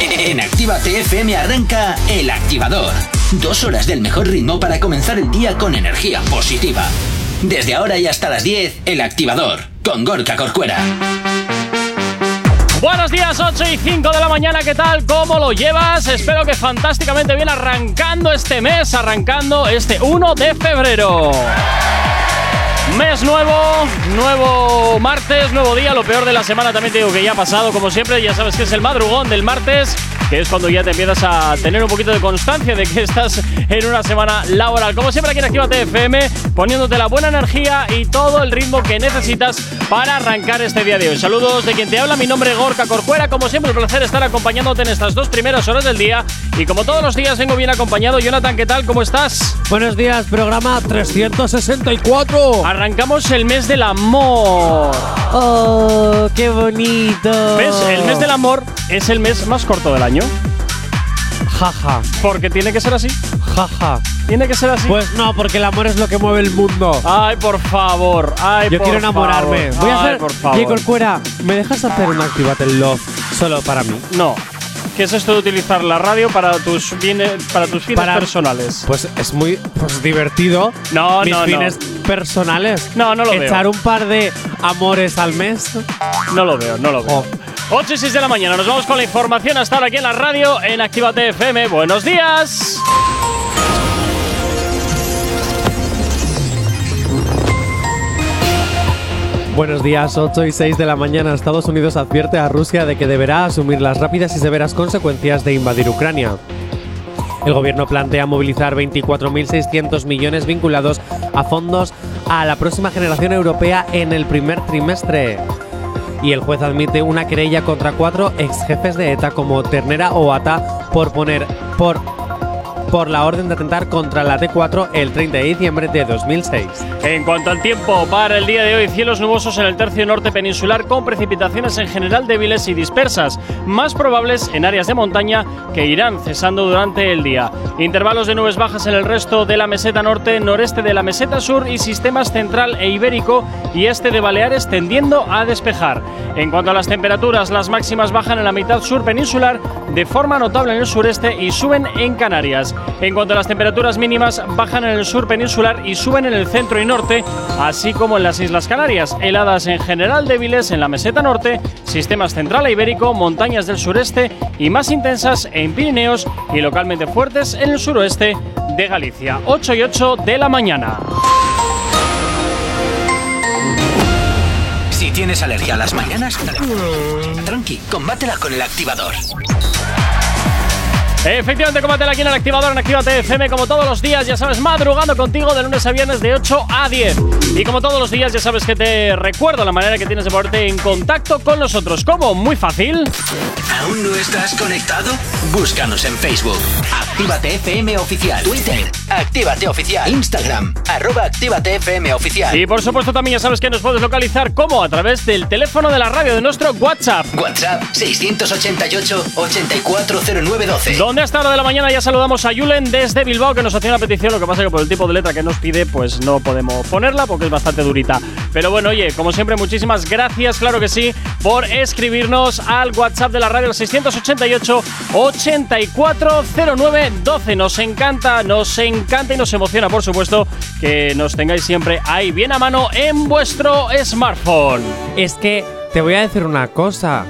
En Activa TFM arranca El Activador. Dos horas del mejor ritmo para comenzar el día con energía positiva. Desde ahora y hasta las 10, El Activador, con Gorka Corcuera. Buenos días, 8 y 5 de la mañana, ¿qué tal? ¿Cómo lo llevas? Espero que fantásticamente bien arrancando este mes, arrancando este 1 de febrero. Mes nuevo, nuevo martes, nuevo día. Lo peor de la semana también te digo que ya ha pasado, como siempre. Ya sabes que es el madrugón del martes, que es cuando ya te empiezas a tener un poquito de constancia de que estás en una semana laboral. Como siempre aquí en Activa TFM, poniéndote la buena energía y todo el ritmo que necesitas para arrancar este día de hoy. Saludos de quien te habla, mi nombre es Gorka Corcuera. Como siempre, un placer estar acompañándote en estas dos primeras horas del día. Y como todos los días, vengo bien acompañado. Jonathan, ¿qué tal? ¿Cómo estás? Buenos días, programa 364. Arrancamos el mes del amor. Oh, qué bonito. ¿Ves? El mes del amor es el mes más corto del año. Jaja, Porque tiene que ser así. jaja. Tiene que ser así. Pues no, porque el amor es lo que mueve el mundo. Ay, por favor. Ay, Yo por quiero enamorarme. favor. Voy a Ay, hacer. por favor. Oye, Corcuera, ¿me dejas hacer un Activate Love solo para mí? No. ¿Qué es esto de utilizar la radio para tus bienes, para tus fines Para- personales? Pues es muy pues, divertido. No, Mis no, no. fines personales. No, no lo veo. Echar un par de amores al mes. No lo veo, no lo veo. Oh. 8 y 6 de la mañana, nos vamos con la información hasta ahora aquí en la radio en Actívate FM. Buenos días. Buenos días, 8 y 6 de la mañana. Estados Unidos advierte a Rusia de que deberá asumir las rápidas y severas consecuencias de invadir Ucrania. El gobierno plantea movilizar 24.600 millones vinculados a fondos a la próxima generación europea en el primer trimestre. Y el juez admite una querella contra cuatro ex jefes de ETA como Ternera o Ata por poner por por la orden de atentar contra la T4 el 30 de diciembre de 2006. En cuanto al tiempo, para el día de hoy, cielos nubosos en el tercio norte peninsular con precipitaciones en general débiles y dispersas, más probables en áreas de montaña que irán cesando durante el día. Intervalos de nubes bajas en el resto de la meseta norte, noreste de la meseta sur y sistemas central e ibérico y este de Baleares tendiendo a despejar. En cuanto a las temperaturas, las máximas bajan en la mitad sur peninsular de forma notable en el sureste y suben en Canarias. En cuanto a las temperaturas mínimas, bajan en el sur peninsular y suben en el centro y norte, así como en las Islas Canarias. Heladas en general débiles en la meseta norte, sistemas central e ibérico, montañas del sureste y más intensas en Pirineos y localmente fuertes en el suroeste de Galicia. 8 y 8 de la mañana. Si tienes alergia a las mañanas, tranqui, combátela con El Activador. Efectivamente, combátela aquí en el activador en Actívate FM como todos los días, ya sabes, madrugando contigo de lunes a viernes de 8 a 10. Y como todos los días, ya sabes que te recuerdo la manera que tienes de ponerte en contacto con nosotros. ¿Cómo? Muy fácil. ¿Aún no estás conectado? Búscanos en Facebook. Actívate FM Oficial. Twitter. Actívate Oficial. Instagram. Arroba Actívate FM Oficial. Y por supuesto también ya sabes que nos puedes localizar como a través del teléfono de la radio de nuestro WhatsApp. WhatsApp 688-840912. Donde esta hora de la mañana ya saludamos a Yulen desde Bilbao que nos hacía una petición, lo que pasa que por el tipo de letra que nos pide pues no podemos ponerla porque es bastante durita. Pero bueno, oye, como siempre muchísimas gracias, claro que sí, por escribirnos al WhatsApp de la radio al 688 840912. Nos encanta, nos encanta y nos emociona, por supuesto, que nos tengáis siempre ahí bien a mano en vuestro smartphone. Es que te voy a decir una cosa.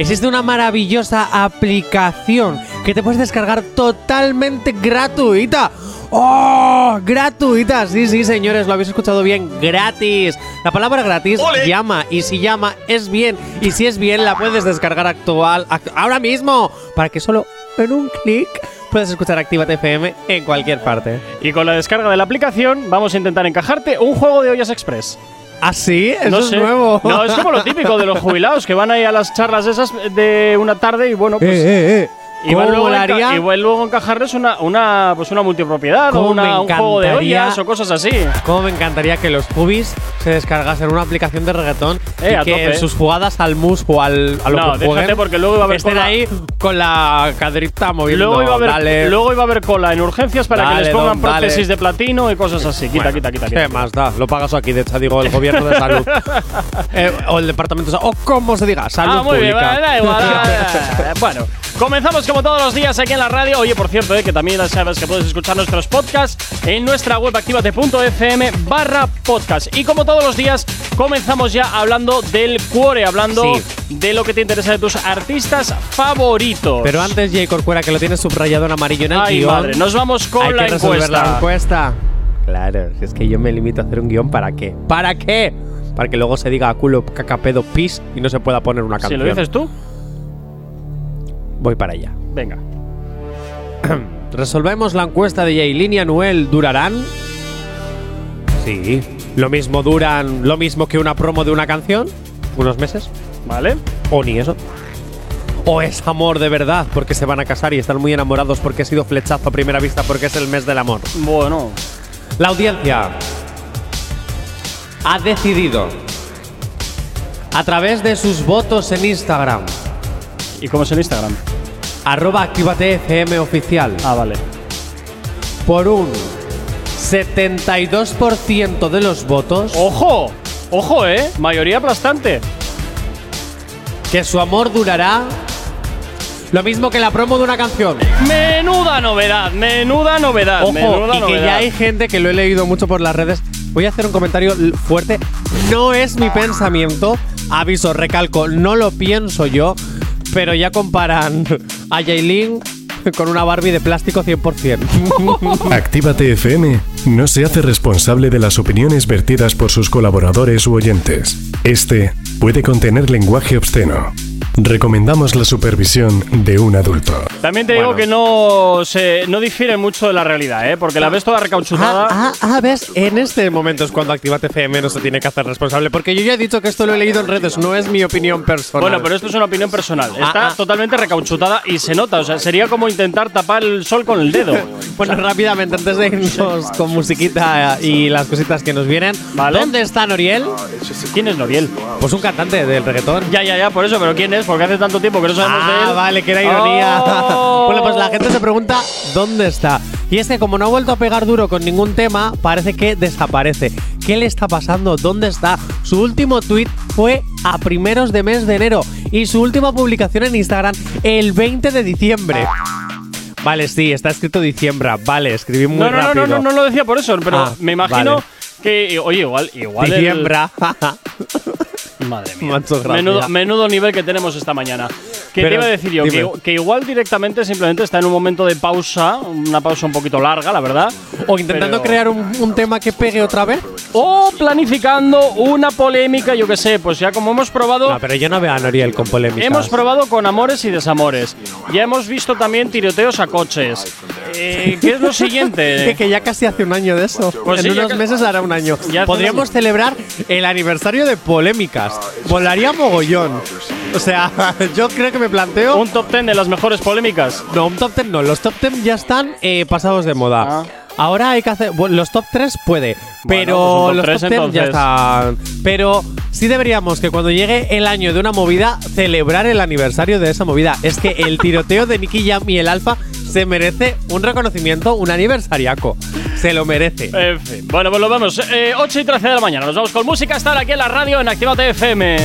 Existe una maravillosa aplicación que te puedes descargar totalmente gratuita. ¡Oh! ¡Gratuita! Sí, sí, señores, lo habéis escuchado bien. ¡Gratis! La palabra gratis llama. Y si llama, es bien. Y si es bien, la puedes descargar actual act- ahora mismo. Para que solo en un clic puedas escuchar Actívate FM en cualquier parte. Y con la descarga de la aplicación vamos a intentar encajarte un juego de ollas express. ¿Ah, sí? Eso no es sé. nuevo. No, es como lo típico de los jubilados que van ahí a las charlas esas de una tarde y bueno, pues. Eh, eh, eh. Igual ¿Cómo luego, enca- igual luego encajarles una, una, pues una multipropiedad o ¿Cómo me una- un juego de ollas o cosas así. Cómo me encantaría que los pubis se descargasen una aplicación de reggaetón Eh, y que en sus jugadas al mus o al, a lo No, que jueguen porque luego iba a haber estén cola. ahí con la caderita moviendo. Luego iba, a haber, Dale. luego iba a haber cola en urgencias para que Dale, les pongan don, dale. prótesis de platino y cosas así. Quita, Bueno, quita, quita, ¿Qué quita. más da? Lo pagas aquí, de hecho, digo, el gobierno de salud. Eh, o el departamento de salud. O como se diga, salud Ah, muy bien, pública. vale, igual. da igual. bueno, comenzamos como todos los días aquí en la radio. Oye, por cierto, eh, que también sabes que puedes escuchar nuestros podcasts en nuestra web activate.fm barra podcast. Y como todos los días, comenzamos ya hablando del cuore, hablando Sí. de lo que te interesa de tus artistas favoritos. Pero antes, J. Corcuera, que lo tienes subrayado en amarillo en el Ay, guion. madre, nos vamos con hay la que encuesta. la encuesta. Claro, si es que yo me limito a hacer un guion, ¿para qué? ¿Para qué? Para que luego se diga culo, caca, pedo, pis y no se pueda poner una Si canción. lo dices tú, Voy para allá. venga. Resolvemos la encuesta de Yailin y Anuel. ¿Durarán? Sí. ¿Lo mismo duran, lo mismo que una promo de una canción? ¿Unos meses? ¿Vale? ¿O ni eso? ¿O es amor de verdad porque se van a casar y están muy enamorados porque ha sido flechazo a primera vista porque es el mes del amor? Bueno, La audiencia ha decidido a través de sus votos en Instagram, ¿y cómo es el Instagram? Arroba activatefm oficial, Ah, vale. por un 72% de los votos ¡Ojo! ¡Ojo, eh! Mayoría aplastante. que su amor durará lo mismo que la promo de una canción. Menuda novedad, menuda novedad, Ojo, menuda y que novedad. ya hay gente que lo he leído mucho por las redes. Voy a hacer un comentario fuerte. No es mi pensamiento. Aviso, recalco, no lo pienso yo. Pero ya comparan a Yailin con una Barbie de plástico 100%. Actívate FM no se hace responsable de las opiniones vertidas por sus colaboradores u oyentes. Este puede contener lenguaje obsceno. Recomendamos la supervisión de un adulto. También te digo Bueno. que no se no difiere mucho de la realidad, ¿eh? Porque la ves toda recauchutada. ah, ah, ah, ves, en este momento es cuando Actívate FM no se tiene que hacer responsable. Porque yo ya he dicho que esto lo he leído en redes, no es mi opinión personal. Bueno, pero esto es una opinión personal. Ah, Está ah. totalmente recauchutada y se nota. O sea, sería como intentar tapar el sol con el dedo. Bueno, rápidamente, antes de irnos con musiquita y las cositas que nos vienen. Vale. ¿Dónde está Noriel? ¿Quién es Noriel? Pues un cantante del reggaetón. Ya, ya, ya, por eso, pero ¿quién es? Porque hace tanto tiempo que no sabemos de Ah, él. vale, que era ironía. Oh. bueno, pues la gente se pregunta dónde está. Y es que como no ha vuelto a pegar duro con ningún tema, parece que desaparece. ¿Qué le está pasando? ¿Dónde está? Su último tweet fue a primeros de mes de enero y su última publicación en Instagram el 20 de diciembre. Vale, sí, está escrito diciembre. Vale, escribí muy No, no, no, rápido. no, no, no lo decía por eso, pero Ah, me imagino vale. que, oye, igual, igual. el- Diciembre. Madre mía. Menudo, menudo nivel que tenemos esta mañana. ¿Qué te iba a decir yo? Que, que igual directamente simplemente está en un momento de pausa, una pausa un poquito larga, la verdad. o intentando Pero- crear un, un tema que pegue otra vez. O planificando una polémica, yo que sé, pues ya como hemos probado. No, pero yo no veo a Noriel con polémicas. Hemos probado con amores y desamores. Ya hemos visto también tiroteos a coches. Eh, ¿Qué es lo que, siguiente? que ya casi hace un año de eso. Pues en sí, unos meses hará un año. Podríamos celebrar el aniversario de polémicas. Volaría mogollón. O sea, yo creo que me planteo. Un top 10 de las mejores polémicas. no, un top 10 no. Los top 10 ya están eh, pasados de moda. Ah. Ahora hay que hacer. bueno, los top 3 puede. Pero pues top los top 10 ya están. Pero sí deberíamos que cuando llegue el año de una movida, celebrar el aniversario de esa movida. Es que el tiroteo de Nicky Jam y el Alfa se merece un reconocimiento, un aniversariaco. Se lo merece. En fin. Bueno, pues lo vemos. Eh, 8 y 13 de la mañana. Nos vamos con música. Estar aquí en la radio en Activate FM.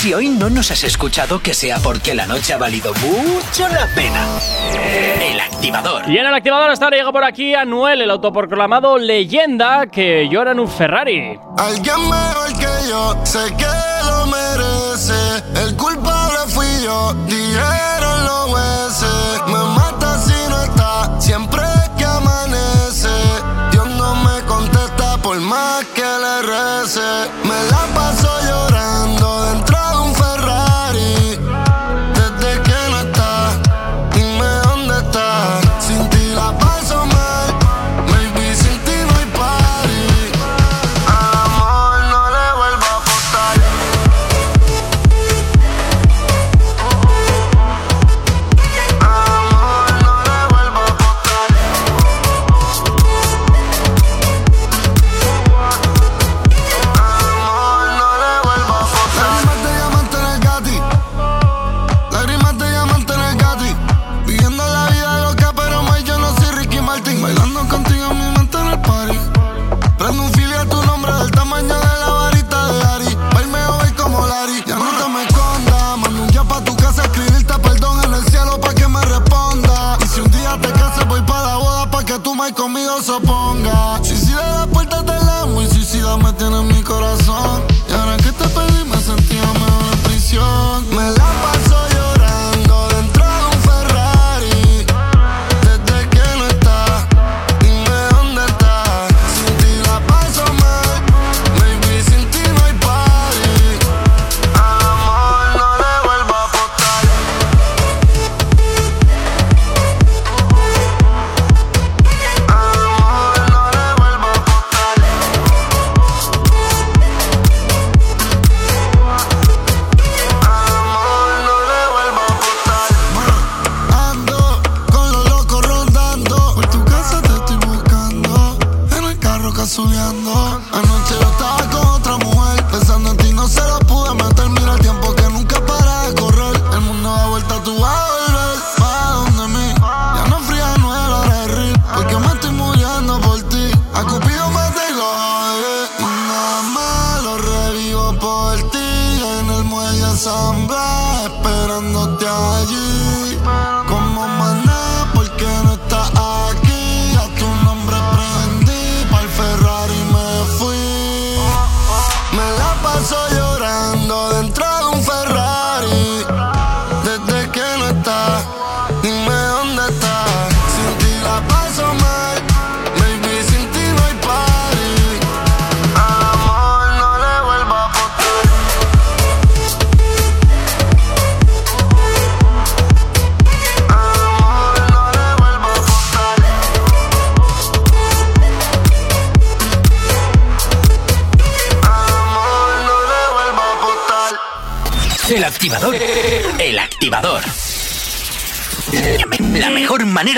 Si hoy no nos has escuchado, que sea porque la noche ha valido mucho la pena. El activador. Y en el activador hasta ahora llega por aquí Anuel, el autoproclamado leyenda que llora en un Ferrari. Alguien mejor que yo, sé que lo merece. El culpable fui yo, dijeron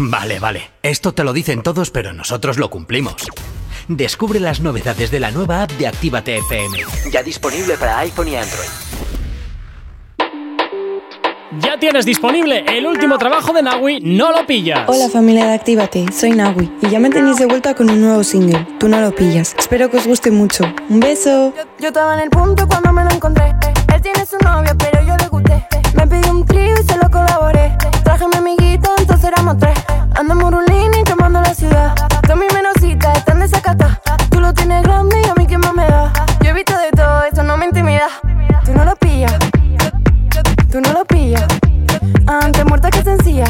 Vale, vale. Esto te lo dicen todos, pero nosotros lo cumplimos. Descubre las novedades de la nueva app de Actívate FM. Ya disponible para iPhone y Android. Ya tienes disponible el último trabajo de Nawi, no lo pillas. Hola familia de Actívate, soy Nawi y ya me tenéis de vuelta con un nuevo single, Tú no lo pillas. Espero que os guste mucho. Un beso. Yo estaba en el punto cuando me lo encontré. Él tiene su novia, pero yo le gusté. Me pidió un trío y se lo colaboré. Traje mi éramos tres. Ando en Murulini quemando la ciudad. Tú mi menosita, están de sacata. Tú lo tienes grande y a mí qué más me da. Yo he visto de todo, eso no me intimida. Tú no lo pillas. Tú no lo pillas. Antes muerta que sencilla.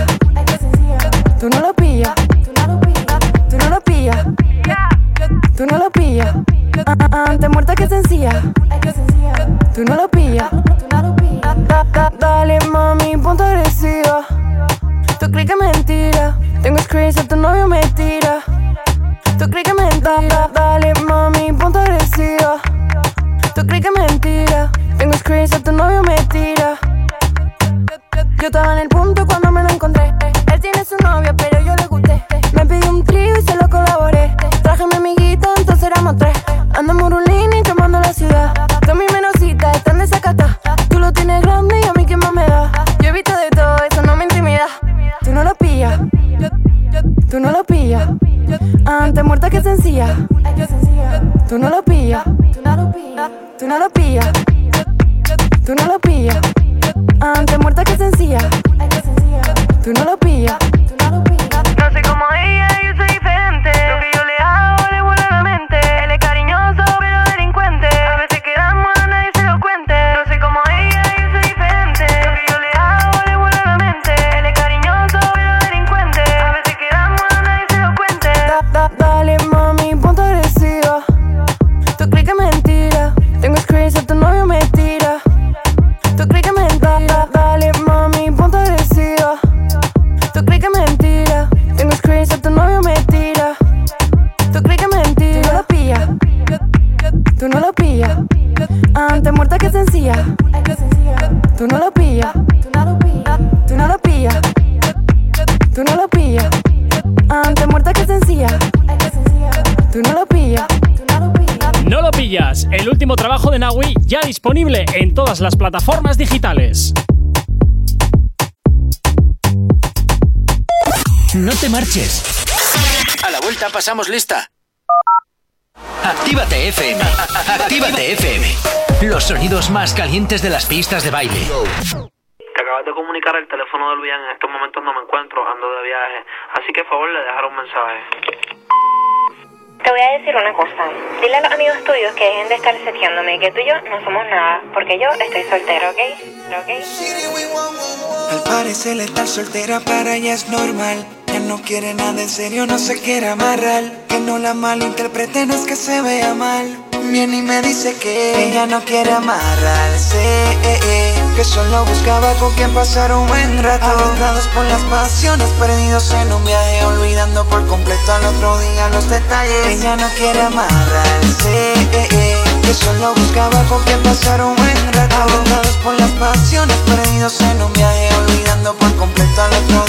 Tú no lo pillas. Tú no lo pillas. Tú no lo pillas. Antes muerta que sencilla. Tú no lo pillas. Screenshots, tu novio me tira. Tú crees que es mentira. Pasamos lista. Actívate FM. Actívate FM. Los sonidos más calientes de las pistas de baile. Te acabas de comunicar el teléfono de Luis en estos momentos no me encuentro, ando de viaje, así que por favor le dejaré un mensaje. Te voy a decir una cosa. Dile a los amigos tuyos que dejen de estar seteándome, que tú y yo no somos nada, porque yo estoy soltero, ¿ok? ¿Ok? Al parecer estar soltera para ella es normal. No quiere nada en serio, no se quiere amarrar. Que no la malinterprete, no es que se vea mal. Viene y me dice que ella no quiere amarrarse. eh, eh, Que solo buscaba con quien pasar un buen rato. Aventados por las pasiones, perdidos en un viaje, olvidando por completo al otro día los detalles. Ella no quiere amarrarse. eh, Que solo buscaba con quien pasar un buen rato. Aventados por las pasiones, perdidos en un viaje, olvidando por completo al otro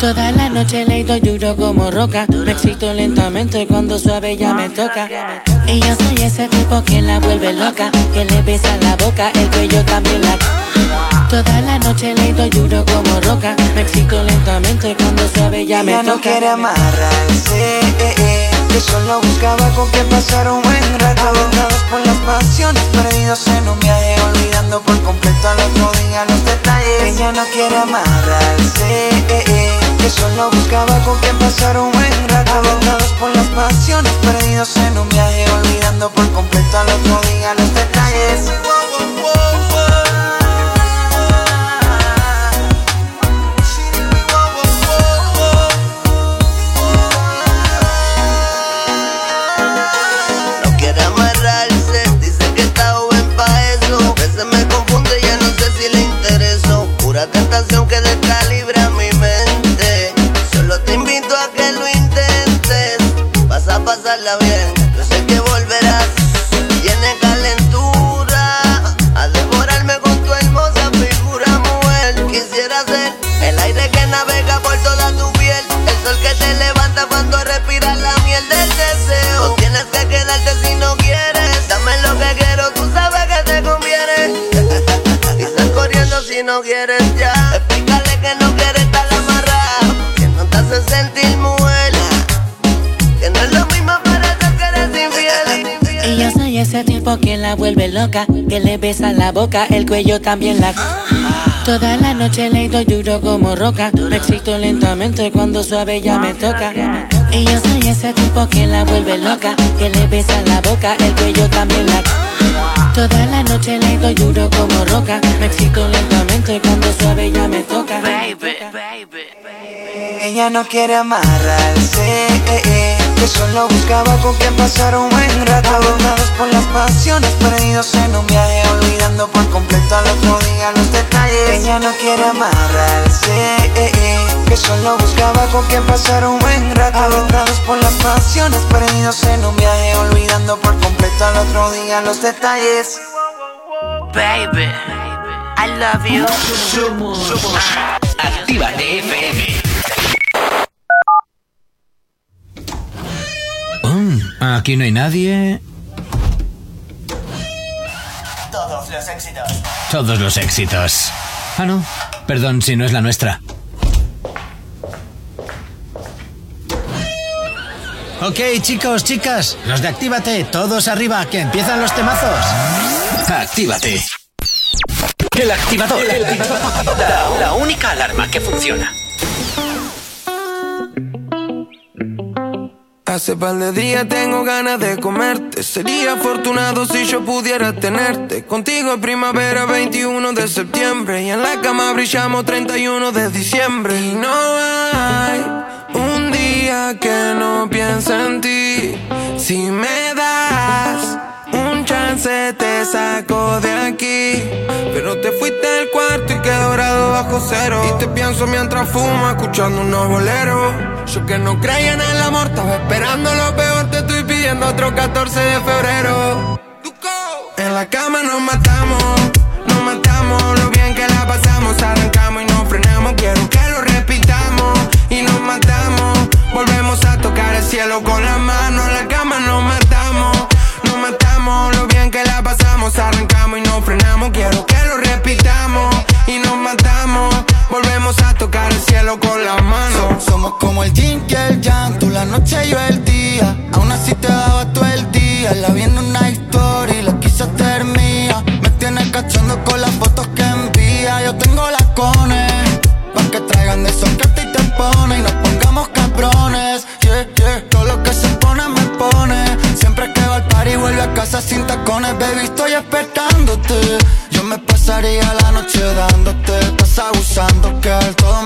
Toda la noche le doy duro como roca, me excito lentamente cuando suave ya me toca. Y yo soy ese tipo que la vuelve loca, que le besa la boca, el cuello también la... Toda la noche le doy duro como roca, me excito lentamente cuando suave ya me Ella toca. no quiere amarrarse, eh, eh, que solo buscaba con quien pasar un buen rato. Avendados por las pasiones, perdidos en un viaje, olvidando por completo al otro día los detalles. Ella no quiere amarrarse, eh, eh, que solo buscaba con quien pasar un buen rato. Avendados por las pasiones, perdidos en un viaje, olvidando por completo al otro día los detalles. Si no quieres ya. Explícale que no quieres estar amarrado, que no te hace sentir mujer. Que no es lo mismo para eso que eres infiel. Yo soy ese tipo que la vuelve loca, que le besa la boca, el cuello también la... Toda la noche le doy duro como roca, me excito lentamente cuando suave ya me toca. Y yo soy ese tipo que la vuelve loca, que le besa la boca, el cuello también la... Toda la noche le doy duro como roca, me excito lentamente cuando suave ya me toca. Ella no quiere amarrarse, eh, eh, que solo buscaba con quien pasar un buen rato. Abordados por las pasiones, perdidos en un viaje, olvidando por completo al otro día los detalles. Ella no quiere amarrarse, eh, eh, que solo buscaba con quien pasar un buen rato. Abordados por las pasiones, perdidos en un viaje, olvidando por completo al otro día los detalles. Baby, I love you. Somos, somos Actívate FM. Mm, aquí no hay nadie. Todos los éxitos. Todos los éxitos. Ah, no. Perdón si no es la nuestra. Ok, chicos, chicas, los de Actívate, todos arriba, que empiezan los temazos. Actívate. El activador. La, la única alarma que funciona. Hace par de tengo ganas de comerte. Sería afortunado si yo pudiera tenerte. Contigo es primavera 21 de septiembre. Y en la cama brillamos 31 de diciembre. Y no hay un día que no piense en ti. Si me das chance, te saco de aquí. Pero te fuiste del cuarto y quedé dorado bajo cero. Y te pienso mientras fumo, escuchando unos boleros. Yo que no creía en el amor, estaba esperando lo peor. Te estoy pidiendo otro 14 de febrero. En la cama nos matamos, nos matamos. Lo bien que la pasamos, arrancamos y nos frenamos. Quiero que lo repitamos y nos matamos. Volvemos a tocar el cielo con la mano. En la cama nos matamos, Lo bien que la pasamos, arrancamos y nos frenamos. Quiero que lo repitamos y nos matamos. Volvemos a tocar el cielo con la mano. Somos como el yin y el yang, tú la noche y yo el día. Aún así te daba todo el día. La vi en una historia y la quise hacer mía. Me tienes cachando con las fotos que envía. Yo tengo las cones, pa' que traigan de esos que a ti te pone y nos pongamos cabrones. Vuelve a casa sin tacones. Baby, estoy esperándote. Yo me pasaría la noche dándote. Estás abusando, que todo.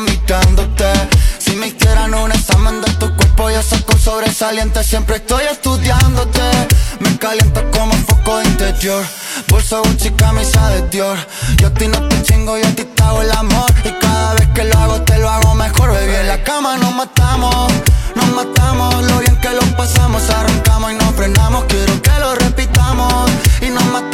Si me hicieran un examen sobresaliente, siempre estoy estudiándote. Me caliento como foco de interior. Bolsa Gucci, camisa de Dior. Yo a ti no te chingo, yo a ti te hago el amor. Y cada vez que lo hago, te lo hago mejor, baby. En la cama nos matamos, nos matamos. Lo bien que lo pasamos, arrancamos y nos frenamos. Quiero que lo repitamos y nos matamos.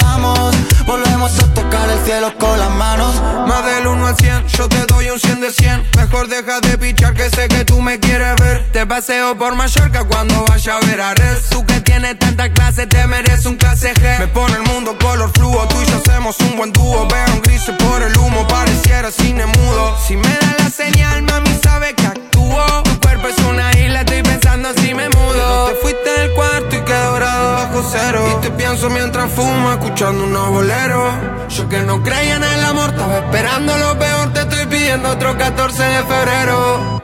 Volvemos a tocar el cielo con las manos. Más del 1 al 100, yo te doy un 100 de 100. Mejor deja de pichar que sé que tú me quieres ver. Te paseo por Mallorca cuando vaya a ver a Red. Tú que tienes tanta clase, te mereces un clase G. Me pone el mundo color fluo, tú y yo hacemos un buen dúo. Veo un gris por el humo, pareciera cine mudo. Si me da la señal, mami sabe que actúo. Tu cuerpo es una isla, estoy pensando si me mudo. Te fuiste del cuarto y quedo dorado bajo cero. Y te pienso mientras fumo, unos boleros. Yo que no creía en el amor, estaba esperando lo peor. Te estoy pidiendo otro 14 de febrero.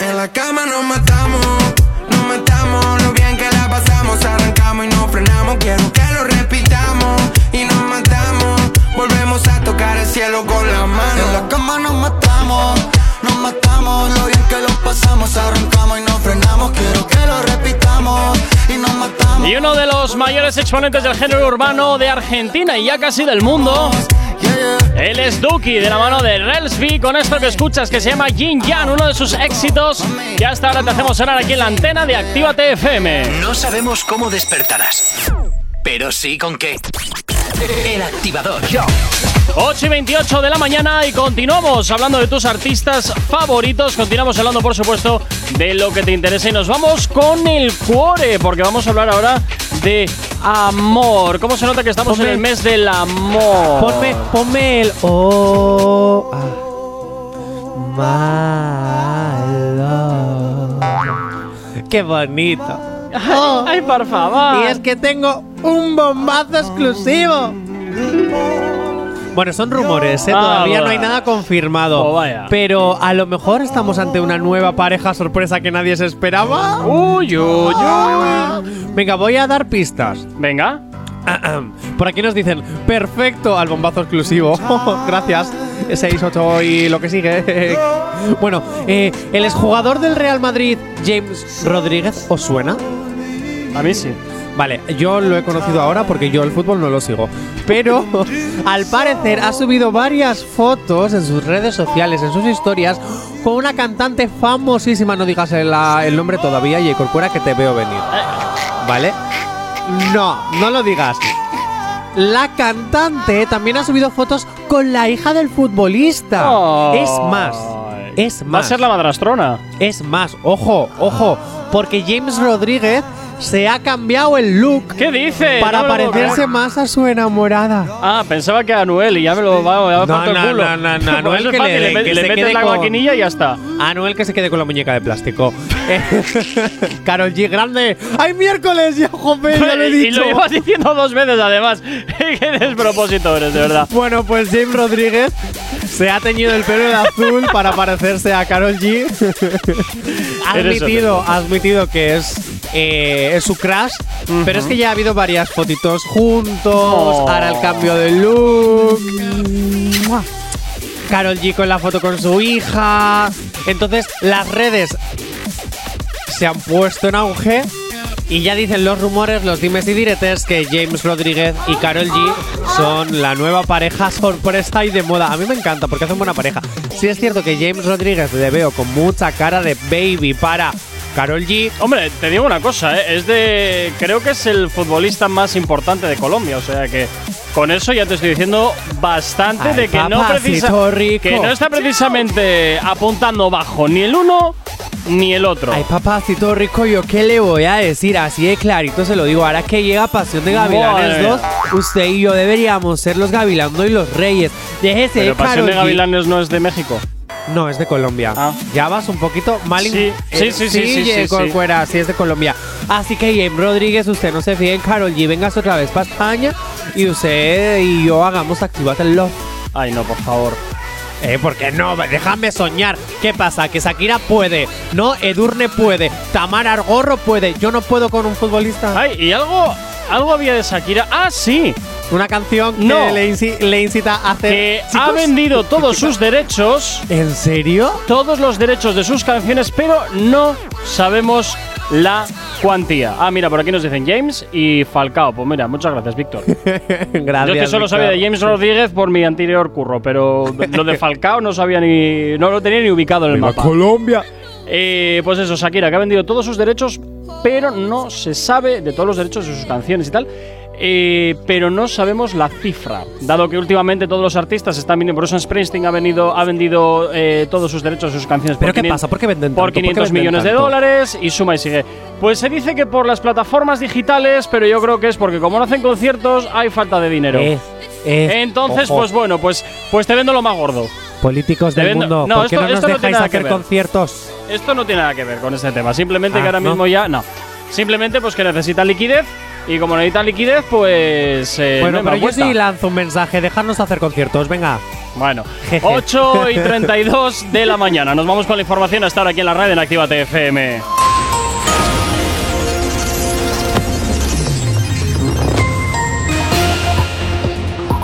En la cama nos matamos, nos matamos. Lo bien que la pasamos, arrancamos y nos frenamos. Quiero que lo repitamos y nos matamos. Volvemos a tocar el cielo con las manos. En la cama nos matamos, nos matamos. Lo bien que lo pasamos, arrancamos y nos frenamos. Quiero que lo repitamos y nos matamos. Y uno de los mayores exponentes del género urbano de Argentina y ya casi del mundo. Él es Duki, de la mano de Relsby, con esto que escuchas que se llama Yin Yang, uno de sus éxitos. Y hasta ahora te hacemos sonar aquí en la antena de Actívate FM. No sabemos cómo despertarás, pero sí con qué. El activador. 8 y 28 de la mañana y continuamos hablando de tus artistas favoritos. Continuamos hablando, por supuesto, de lo que te interesa y nos vamos con el cuore, porque vamos a hablar ahora de amor. ¿Cómo se nota que estamos Ponme- en el mes del amor? Ponme, ponme el oh, ah, malo. Qué bonito. Oh, Ay, por favor. Y es que tengo un bombazo exclusivo. Bueno, son rumores, ¿eh? Ah, todavía no hay nada confirmado. Oh, vaya. Pero a lo mejor estamos ante una nueva pareja sorpresa que nadie se esperaba. Uy, uy, uy. Venga, voy a dar pistas. Venga. Por aquí nos dicen, perfecto al bombazo exclusivo. Gracias. 6, 8 y lo que sigue. bueno, eh, el exjugador del Real Madrid, James Rodríguez, ¿os suena? A mí sí. Vale, yo lo he conocido ahora porque yo el fútbol no lo sigo. Pero al parecer ha subido varias fotos en sus redes sociales, en sus historias, con una cantante famosísima, no digas el, el nombre todavía, y Corcuera, que te veo venir. ¿Vale? No, no lo digas. La cantante también ha subido fotos con la hija del futbolista. Es más, es Va a más. ser la madrastrona. Es más, ojo, ojo, porque James Rodríguez se ha cambiado el look. ¿Qué dice? Para No parecerse más a su enamorada. Ah, pensaba que a Anuel y ya me lo va, me No, no, el culo. no, no, no, Anuel que fácil, le- que metes la con- maquinilla y ya está. Anuel que se quede con la muñeca de plástico. Carol G grande. ¡Ay, miércoles! Ya, joder, ya lo he y lo llevas diciendo dos veces además. Qué despropósito eres, de verdad. Bueno, pues James Rodríguez se ha teñido el pelo de azul para parecerse a Carol G. ha admitido, ha admitido que es, eh, es su crush, pero es que ya ha habido varias fotitos juntos, Oh. ahora el cambio de look. Carol G con la foto con su hija. Entonces, las redes se han puesto en auge y ya dicen los rumores, los dimes y diretes que James Rodríguez y Carol G son la nueva pareja sorpresa y de moda. A mí me encanta porque hacen buena pareja. Sí es cierto que James Rodríguez le veo con mucha cara de baby para Carol G. Hombre, te digo una cosa, ¿eh? es de. Creo que es el futbolista más importante de Colombia, o sea que. Con eso ya te estoy diciendo bastante Ay, de que no, precisa, que no está precisamente apuntando bajo ni el uno ni el otro. Ay, papacito rico, ¿yo qué le voy a decir? Así de clarito se lo digo. Ahora que llega Pasión de Gavilanes Madre 2, usted y yo deberíamos ser los Gavilando y los Reyes. Déjese Pero de Pasión de. Gavilanes no es de México. No, es de Colombia. Ya vas un poquito mal. in- Sí, sí, eh, sí, sí, sí, sí, eh, sí. Fuera, sí es de Colombia. Así que James Rodríguez, usted no se fíe en Carol G, vengas otra vez para España y usted y yo hagamos Activate el Love. Ay, no, por favor. Eh, porque no, déjame soñar. ¿Qué pasa? Que Shakira puede, no, Edurne puede, Tamara Argorro puede, yo no puedo con un futbolista. Ay, y algo, algo había de Shakira. Ah, sí. Una canción que No. le, inci- le incita a hacer. Que ha vendido todos sus derechos. ¿En serio? Todos los derechos de sus canciones, pero no sabemos la cuantía. Ah, mira, por aquí nos dicen James y Falcao. Pues mira, muchas gracias, Víctor. Gracias. Yo es que solo sabía de James Rodríguez por mi anterior curro, pero lo de Falcao no sabía ni. no lo tenía ni ubicado en el mapa. Colombia. Eh, pues eso, Shakira, que ha vendido todos sus derechos, pero no se sabe de todos los derechos de sus canciones y tal. Eh, pero no sabemos la cifra, dado que últimamente todos los artistas están vendiendo. Por eso Springsteen ha, venido, ha vendido eh, todos sus derechos de sus canciones. ¿Pero por qué 500 pasa? ¿Por qué venden Por tanto? ¿Por qué 500 venden millones de dólares y suma y sigue. Pues se dice que por las plataformas digitales, pero yo creo que es porque como no hacen conciertos, hay falta de dinero. Eh, eh, Entonces, ojo. pues bueno, pues, pues te vendo lo más gordo. Políticos del mundo, no, ¿por qué esto- no nos esto no tiene dejáis que hacer conciertos? Esto no tiene nada que ver con este tema. Simplemente Ah, que ahora ¿no? mismo ya no. Simplemente pues que necesita liquidez y como necesita liquidez, pues. eh, bueno, no pero yo sí lanzo un mensaje, dejarnos hacer conciertos, venga. Bueno, Jeje. 8 y 32 de la mañana. Nos vamos con la información hasta ahora aquí en la radio en Actívate FM.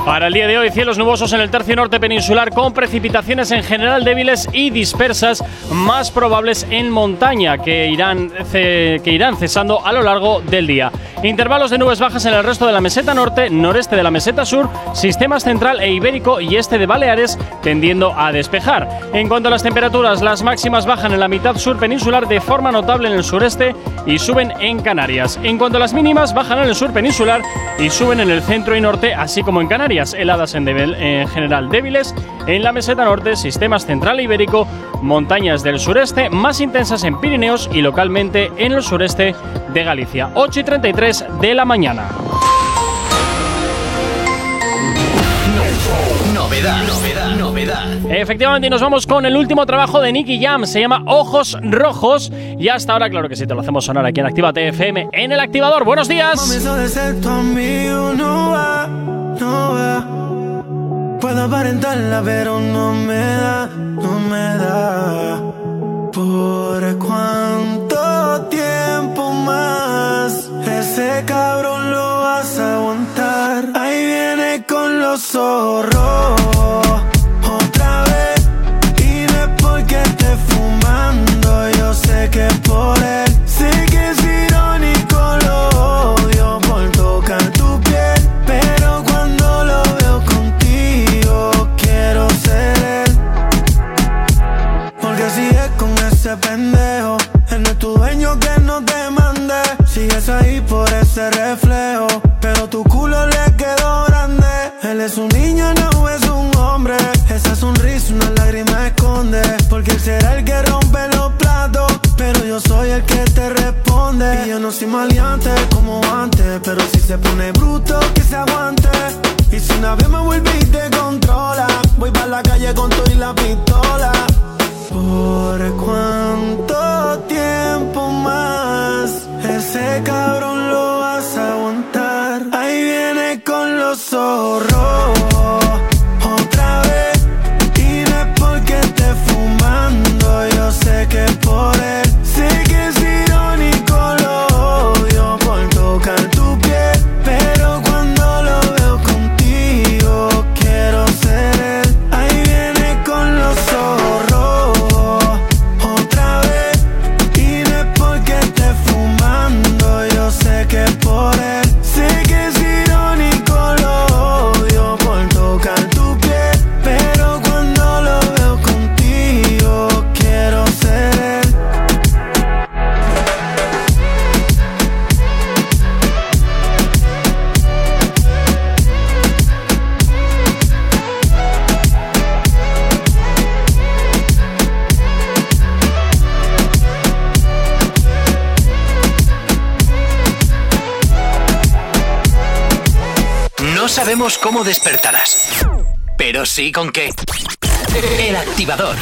Para el día de hoy, cielos nubosos en el tercio norte peninsular con precipitaciones en general débiles y dispersas, más probables en montaña, que irán, que irán cesando a lo largo del día. Intervalos de nubes bajas en el resto de la meseta norte, noreste de la meseta sur, sistemas central e ibérico y este de Baleares tendiendo a despejar. En cuanto a las temperaturas, las máximas bajan en la mitad sur peninsular de forma notable en el sureste y suben en Canarias. En cuanto a las mínimas, bajan en el sur peninsular y suben en el centro y norte, así como en Canarias. Heladas en, debil- en general débiles en la meseta norte, sistemas central e ibérico, montañas del sureste, más intensas en Pirineos y localmente en el sureste de Galicia. 8 y 33 de la mañana. Novedad, novedad, novedad. Efectivamente, y nos vamos con el último trabajo de Nicky Jam. Se llama Ojos Rojos. Y hasta ahora, claro que sí, te lo hacemos sonar aquí en Actívate FM en el activador. ¡Buenos días! Puedo aparentarla, pero no me da, no me da. ¿Por cuánto tiempo más ese cabrón lo vas a aguantar? Ahí viene con los zorros. Despertarás, pero sí con qué. El activador.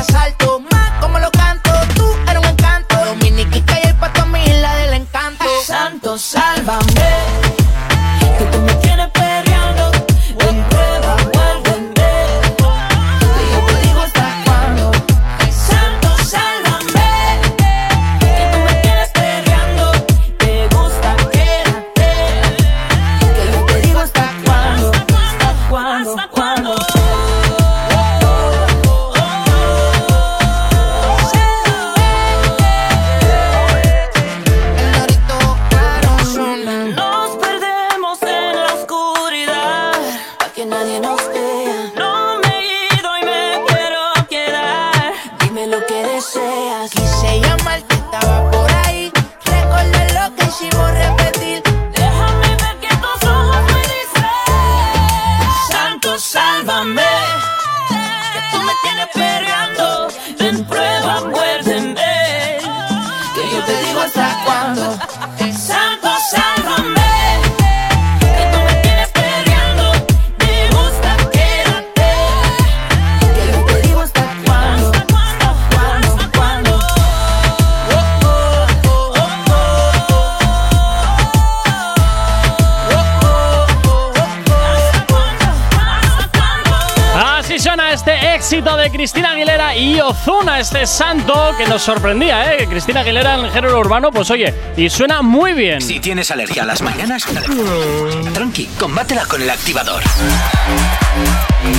Asalto. Este santo que nos sorprendía, ¿eh? Que Cristina Aguilera en el género urbano, pues oye, y suena muy bien. Si tienes alergia a las mañanas, tranqui, combátela con el activador.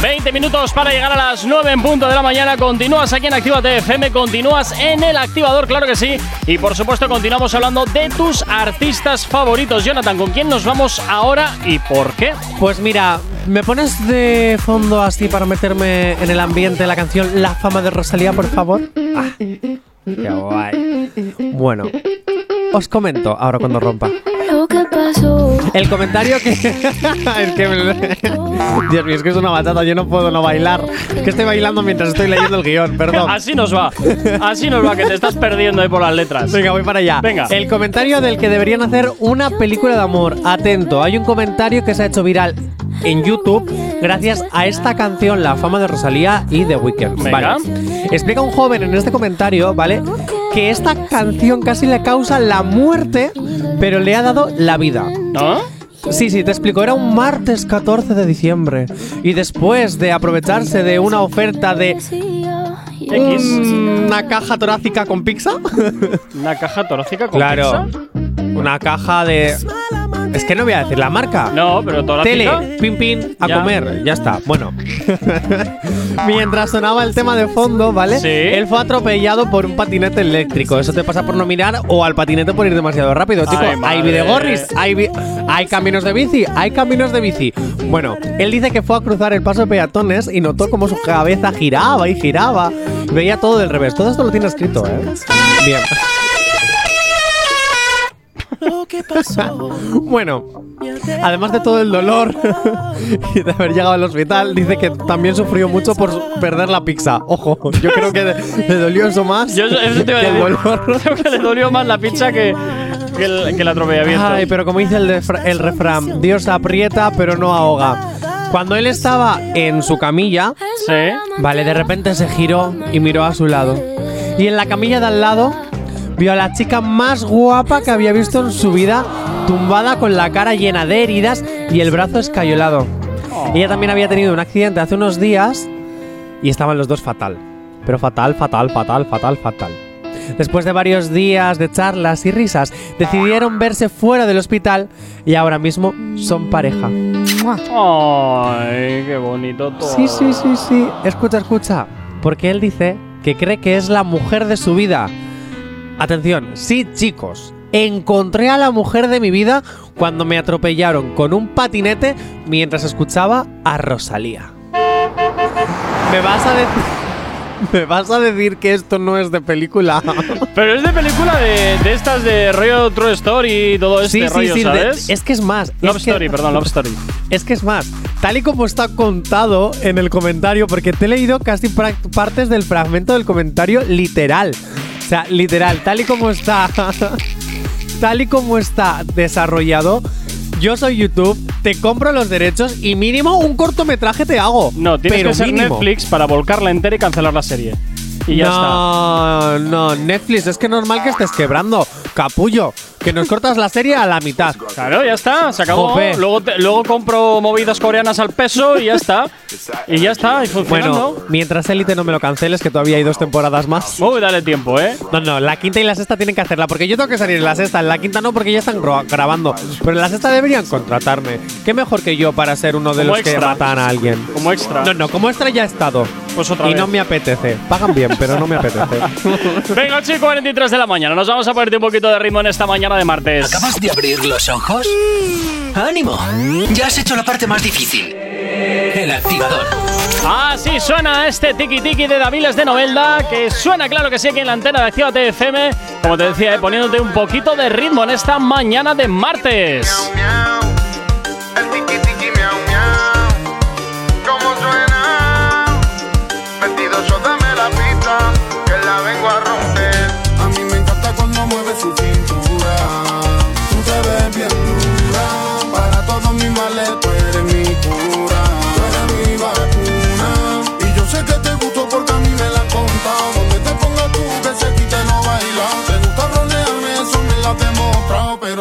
20 minutos para llegar a las 9 en punto de la mañana. Continúas aquí en Actívate FM, continúas en el activador, claro que sí. Y por supuesto, continuamos hablando de tus artistas favoritos. Jonathan, ¿con quién nos vamos ahora y por qué? Pues mira, ¿me pones de fondo así para meterme en el ambiente la canción La fama de Rosalía, por favor? Ah, qué guay. Bueno, os comento ahora cuando rompa. El comentario que. es que. me- Dios mío, es que es una batata, yo no puedo no bailar. Que estoy bailando mientras estoy leyendo el guion, perdón. Así nos va, así nos va, que te estás perdiendo ahí por las letras. Venga, voy para allá. Venga. El comentario del que deberían hacer una película de amor. Atento, hay un comentario que se ha hecho viral en YouTube gracias a esta canción, La fama de Rosalía y The Weeknd. Venga. Vale. Explica un joven en este comentario, ¿vale? Que esta canción casi le causa la muerte, pero le ha dado la vida. ¿No? Sí, sí, te explico. Era un martes 14 de diciembre. Y después de aprovecharse de una oferta de X. una caja torácica con pizza. ¿Una caja torácica con Claro. pizza? Una caja de. Es que no voy a decir la marca. No, pero torácica. Tele, pin pin, a Ya. comer, ya está. Bueno. Mientras sonaba el tema de fondo, ¿vale? Sí. Él fue atropellado por un patinete eléctrico. Eso te pasa por no mirar o al patinete por ir demasiado rápido, chico. Ay, hay madre. videgorris, hay, vi- hay caminos de bici, hay caminos de bici. Bueno, él dice que fue a cruzar el paso de peatones y notó como su cabeza giraba y giraba. Veía todo del revés. Todo esto lo tiene escrito, ¿eh? Bien. Bueno, además de todo el dolor y de haber llegado al hospital, dice que también sufrió mucho por perder la pizza. Ojo, yo creo que le dolió eso más Yo eso te iba a el decir. dolor. Creo que le dolió más la pizza que, que el, que el atropellamiento. Ay, pero como dice el, el refrán, Dios aprieta pero no ahoga. Cuando él estaba en su camilla, Sí. vale, de repente se giró y miró a su lado. Y en la camilla de al lado vio a la chica más guapa que había visto en su vida, tumbada con la cara llena de heridas y el brazo escayolado. Ella también había tenido un accidente hace unos días y estaban los dos fatal. Pero fatal, fatal, fatal, fatal, fatal. Después de varios días de charlas y risas, decidieron verse fuera del hospital y ahora mismo son pareja. Ay, qué bonito todo. Sí, sí, sí, sí. Escucha, escucha. Porque él dice que cree que es la mujer de su vida. Atención, sí, chicos. Encontré a la mujer de mi vida cuando me atropellaron con un patinete mientras escuchaba a Rosalía. me vas a decir. Me vas a decir que esto no es de película. Pero es de película de, de estas de rollo True Story y todo este sí, rollo, sí, sí. es que es más. Love es que- Story, perdón, Love Story. Es que es más, tal y como está contado en el comentario, porque te he leído casi partes del fragmento del comentario literal. O sea, literal, tal y como está. tal y como está desarrollado. Yo soy YouTube, te compro los derechos y mínimo un cortometraje te hago. No, tienes pero que ser mínimo. Netflix para volcarla entera y cancelar la serie. Y ya está. no, no, Netflix, es que normal que estés quebrando. Capullo, que nos cortas la serie a la mitad. Claro, ya está, se acabó. Jope. Luego, te- luego compro movidas coreanas al peso y ya está. Y ya está, y funcionando. Bueno, mientras Elite no me lo canceles, que todavía hay dos temporadas más. Uy, dale tiempo, ¿eh? No, no, la quinta y la sexta tienen que hacerla, porque yo tengo que salir en la sexta, en la quinta no, porque ya están gra- grabando. Pero en la sexta deberían contratarme. ¿Qué mejor que yo para ser uno de Como los que extra. matan a alguien? Como extra. No, no, como extra ya he estado. Pues otra y vez. no me apetece. Pagan bien, pero no me apetece. Venga, 8 y 43 de la mañana. Nos vamos a ponerte un poquito de ritmo en esta mañana de martes. ¿Acabas de abrir los ojos? ¡Ánimo! Ya has hecho la parte más difícil. El activador. Así suena este tiki tiki de Daviles de Novelda, que suena claro que sí aquí en la antena de Actívate FM. Como te decía, eh, poniéndote un poquito de ritmo en esta mañana de martes. El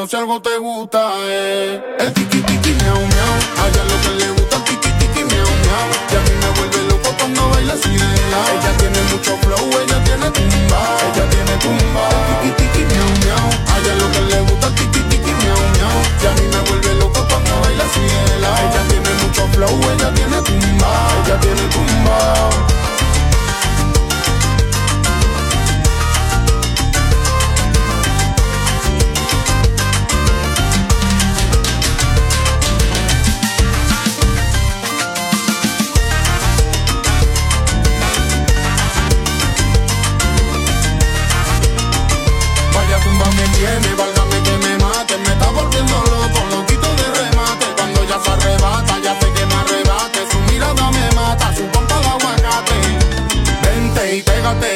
Pero si algo te gusta, es el tiki tiki miau miau. A ella lo que le gusta el tiki tiki miau miau. Y a mí me vuelve loco cuando baila así de. Ella tiene mucho flow, ella tiene tumba. Ella tiene tumba. El tiki tiki miau miau. A ella lo que le gusta el tiki tiki miau miau. Y a mí me vuelve loco cuando baila así de. Ella tiene mucho flow, ella tiene tumba. Ella tiene tumba.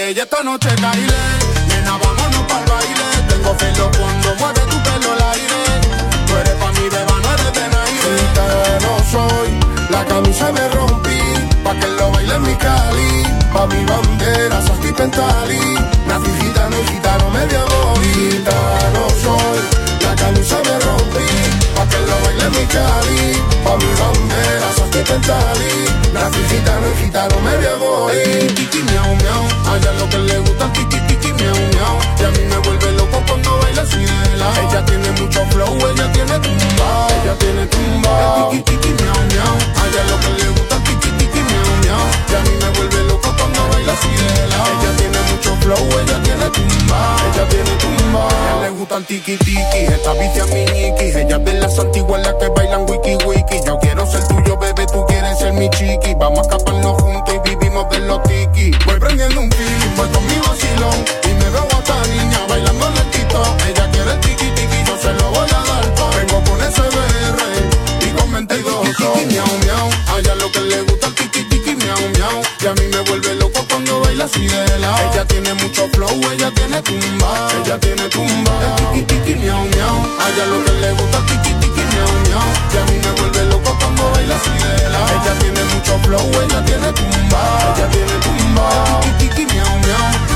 Pégate, y esta noche caile Nena, vámonos pa'l baile. Tengo pelo cuando mueve tu pelo al aire. Tú eres pa' mi beba, no eres de naire no soy, la camisa me rompí Pa' que lo baile en mi cali. Pa' mi bandera, Sasti Pentali. Nací gitano y gitano medio Gitano soy, la camisa me rompí Pa' que lo baile en mi cali Pentali Nací gitano y gitano medio voy Tiki miau miau, a ella lo que le gusta Tiki tiki miau miau. Y a mí me vuelve loco cuando baila así. De lado Ella tiene mucho flow, ella tiene tumba. Ella tiene tumba. Tiki tiki miau miau, a ella lo que le gusta Tiki tiki miau miau. Y a mí me vuelve loco cuando baila así flow, ella tiene tumba. Ella tiene tumba. A ella le gusta el tiki tiki, esta vicia mi ñiqui Ella es de las antiguas las que bailan wiki wiki. Yo quiero ser tuyo, bebé, tú quieres ser mi chiqui. Vamos a escaparnos juntos y vivimos de los tiki. Voy prendiendo un feeling, voy con mi vacilón Y me veo a esta niña bailando Ella tiene mucho flow, ella tiene tumba. Ella tiene tumba. El tiki tiki miau miau, a ella lo que le gusta tiki tiki miau miau. Y a mí me vuelve loco cuando baila así de lado Ella tiene mucho flow, ella tiene tumba. Ella tiene tumba. El tiki tiki miau miau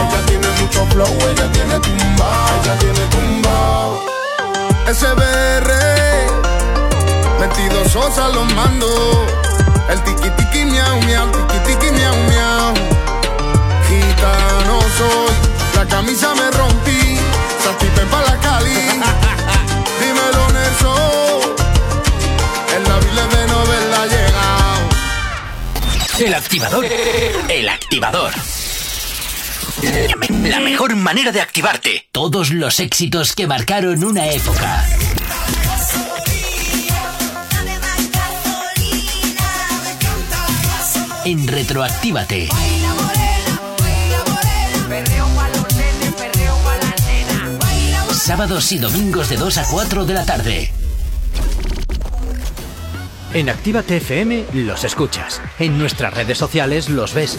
Ella tiene mucho flow, ella tiene tumba, ella tiene tumba. SBR, metido sosa los mando. El tiki tiki miau miau, tiki tiki miau miau. Gitano soy, la camisa me rompí, saltipen pa' la cali. Dímelo Nelson, el labile de novela llegado. El activador, el activador. La mejor manera de activarte. Todos los éxitos que marcaron una época. En Retroactívate. Sábados y domingos de 2 a 4 de la tarde. En Actívate FM los escuchas. En nuestras redes sociales los ves.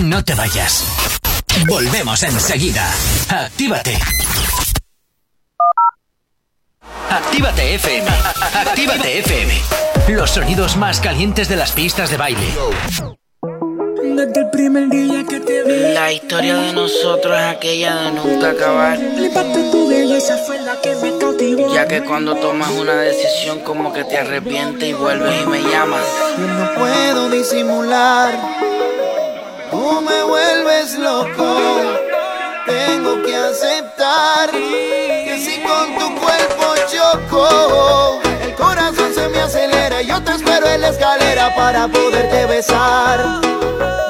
No te vayas. Volvemos enseguida. Actívate. Actívate FM. Actívate FM. Los sonidos más calientes de las pistas de baile. Desde el primer día que te vi. La historia de nosotros es aquella de nunca acabar. Tu belleza fue la que me cautivó. Ya que cuando tomas una decisión, como que te arrepientes y vuelves y me llamas. Yo no puedo disimular. Tú me vuelves loco. Tengo que aceptar que si con tu cuerpo choco, el corazón se me acelera. y Yo te espero en la escalera para poderte besar.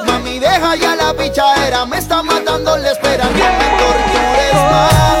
Mami, deja ya la pichadera, me está matando la espera. No me tortures más.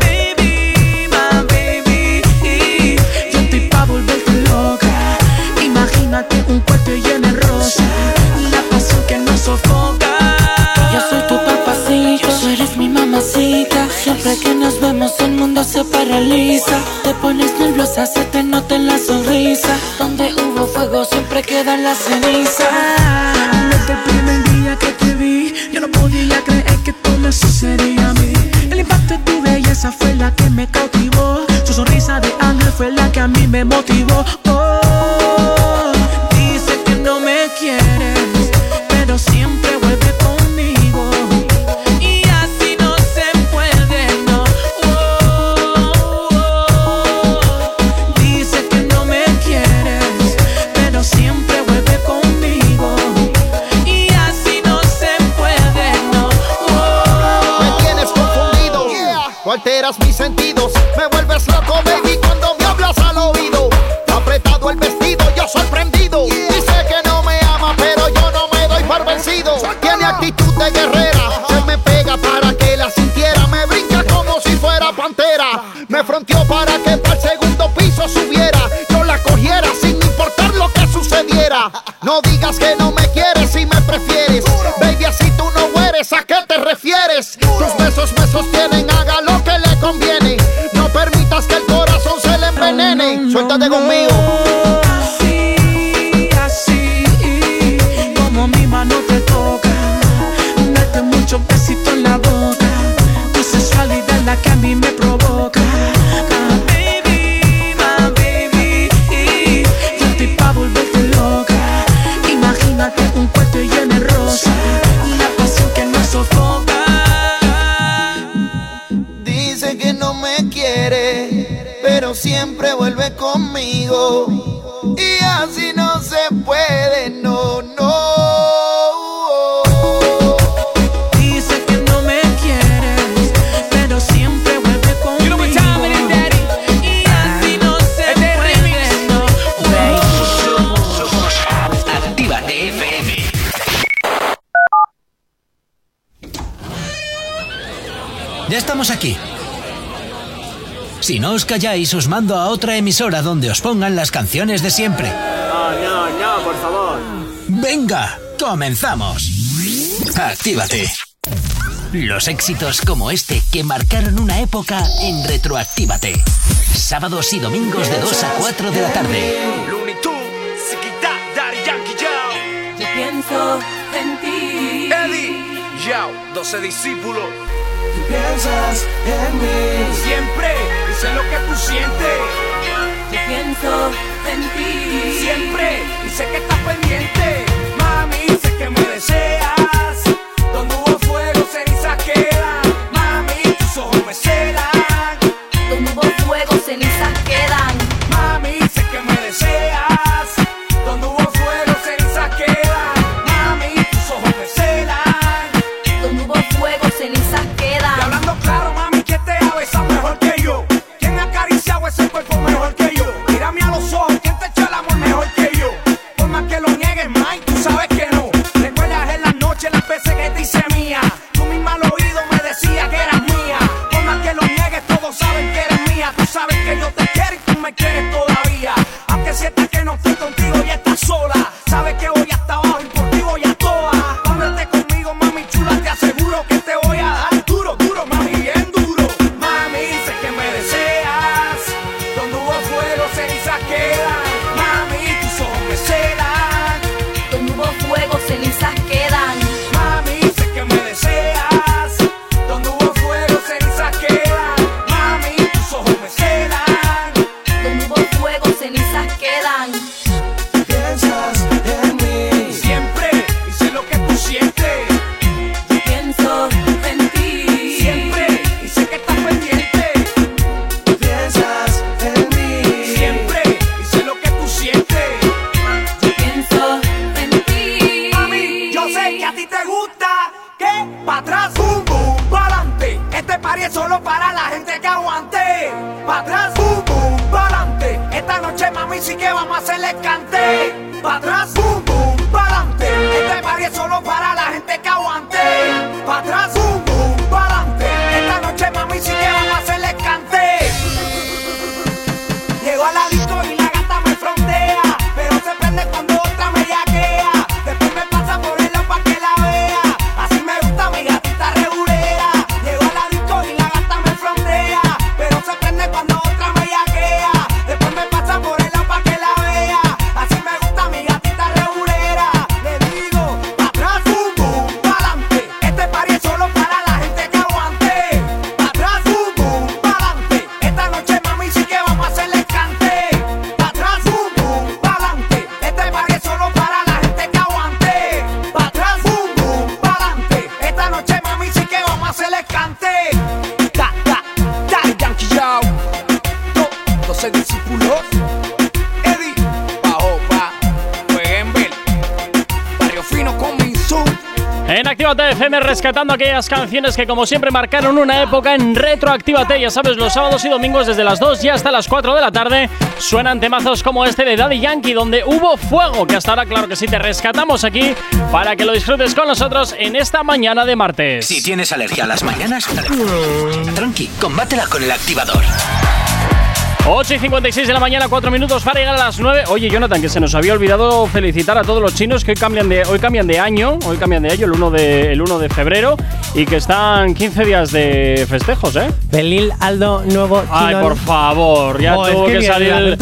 Baby, my baby. Yo estoy pa' volverte loca. Imagínate un cuarto lleno de rosa. La pasión que nos sofoca. Yo soy tu papacito, tú eres mi mamacita. Siempre que nos vemos el mundo se paraliza. Te pones nerviosa, se te nota en la sonrisa. Donde hubo fuego siempre queda la ceniza. Belleza fue la que me cautivó. Su sonrisa de ángel fue la que a mí me motivó. Pero siempre vuelve conmigo. Y así no. Si no os calláis, os mando a otra emisora donde os pongan las canciones de siempre. No, no, no, por favor. Venga, comenzamos. Actívate. Los éxitos como este que marcaron una época en Retroactívate. Sábados y domingos de 2 a 4 de la tarde. Yo pienso en ti. Eddie, Yao, 12 discípulos. Tú piensas en mí. Siempre, sé lo que tú sientes. Yo pienso en ti. Siempre, y sé que estás pendiente. Mami, sé que me deseas. Rescatando aquellas canciones que como siempre marcaron una época en Retroactívate. Ya sabes, los sábados y domingos desde las 2 y hasta las 4 de la tarde suenan temazos como este de Daddy Yankee donde hubo fuego, que hasta ahora claro que sí te rescatamos aquí para que lo disfrutes con nosotros en esta mañana de martes. Si tienes alergia a las mañanas, tranqui, combátela con el activador. 8 y 56 de la mañana, 4 minutos para llegar a las 9. Oye, Jonathan, que se nos había olvidado felicitar a todos los chinos que hoy cambian de, hoy cambian de año, hoy cambian de año, el 1 de, el 1 de febrero, y que están 15 días de festejos, ¿eh? Belil Aldo Nuevo Chino. Ay, por favor, ya Oh, es tuvo que que, ni salir el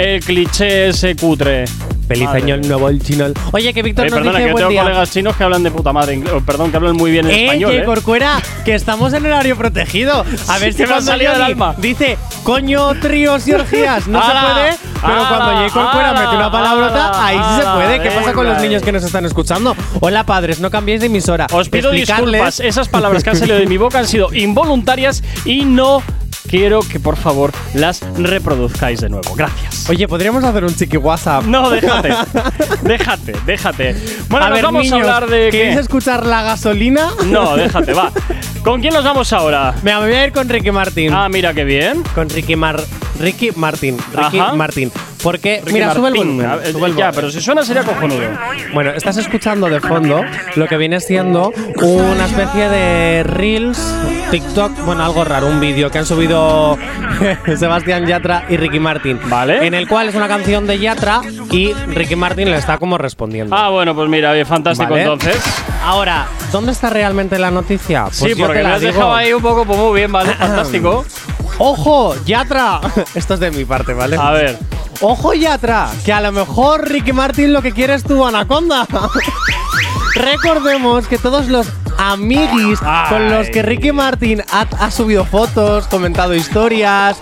el cliché ese cutre. Feliz Madre año el nuevo el chino. Oye, que Víctor Eh, nos perdona, dice que buen tengo día. colegas chinos que hablan de puta madre, inglés- perdón, que hablan muy bien Eh, español, que ¿eh? Corcuera, que estamos en horario protegido. A ver Sí, si me cuando salido del alma. dice coño, tríos y orgías, no se puede. Pero cuando J. Corcuera mete una palabrota, ahí sí se puede. ¿Qué pasa con los niños que nos están escuchando? Hola, padres, no cambiéis de emisora. Os pido Explicarles- disculpas, esas palabras que han salido de mi boca han sido involuntarias y no quiero que por favor las reproduzcáis de nuevo. Gracias. Oye, podríamos hacer un chiqui WhatsApp. No, déjate. déjate, déjate. Bueno, a nos ver, vamos niños, a hablar de ¿Queréis qué? escuchar la gasolina? No, déjate, va. ¿Con quién nos vamos ahora? Me voy a ir con Ricky Martin. Ah, mira qué bien. Con Ricky Mar Ricky Martin. Ricky Ajá. Porque, Ricky mira, sube el volumen. A ver, sube el ya, pero si suena sería cojonudo. Bueno, estás escuchando de fondo lo que viene siendo una especie de Reels, TikTok, bueno, algo raro, un vídeo que han subido Sebastián Yatra y Ricky Martin. Vale. En el cual es una canción de Yatra y Ricky Martin le está como respondiendo. Ah, bueno, pues mira, bien, fantástico Vale. entonces. Ahora, ¿dónde está realmente la noticia? Pues sí, porque la has dejado ahí un poco, pues muy bien, vale, fantástico. ¡Ojo, Yatra! Esto es de mi parte, ¿vale? A ver. ¡Ojo, Yatra! Que a lo mejor Ricky Martin lo que quiere es tu anaconda. Recordemos que todos los amiguis con los que Ricky Martin ha, ha subido fotos, comentado historias,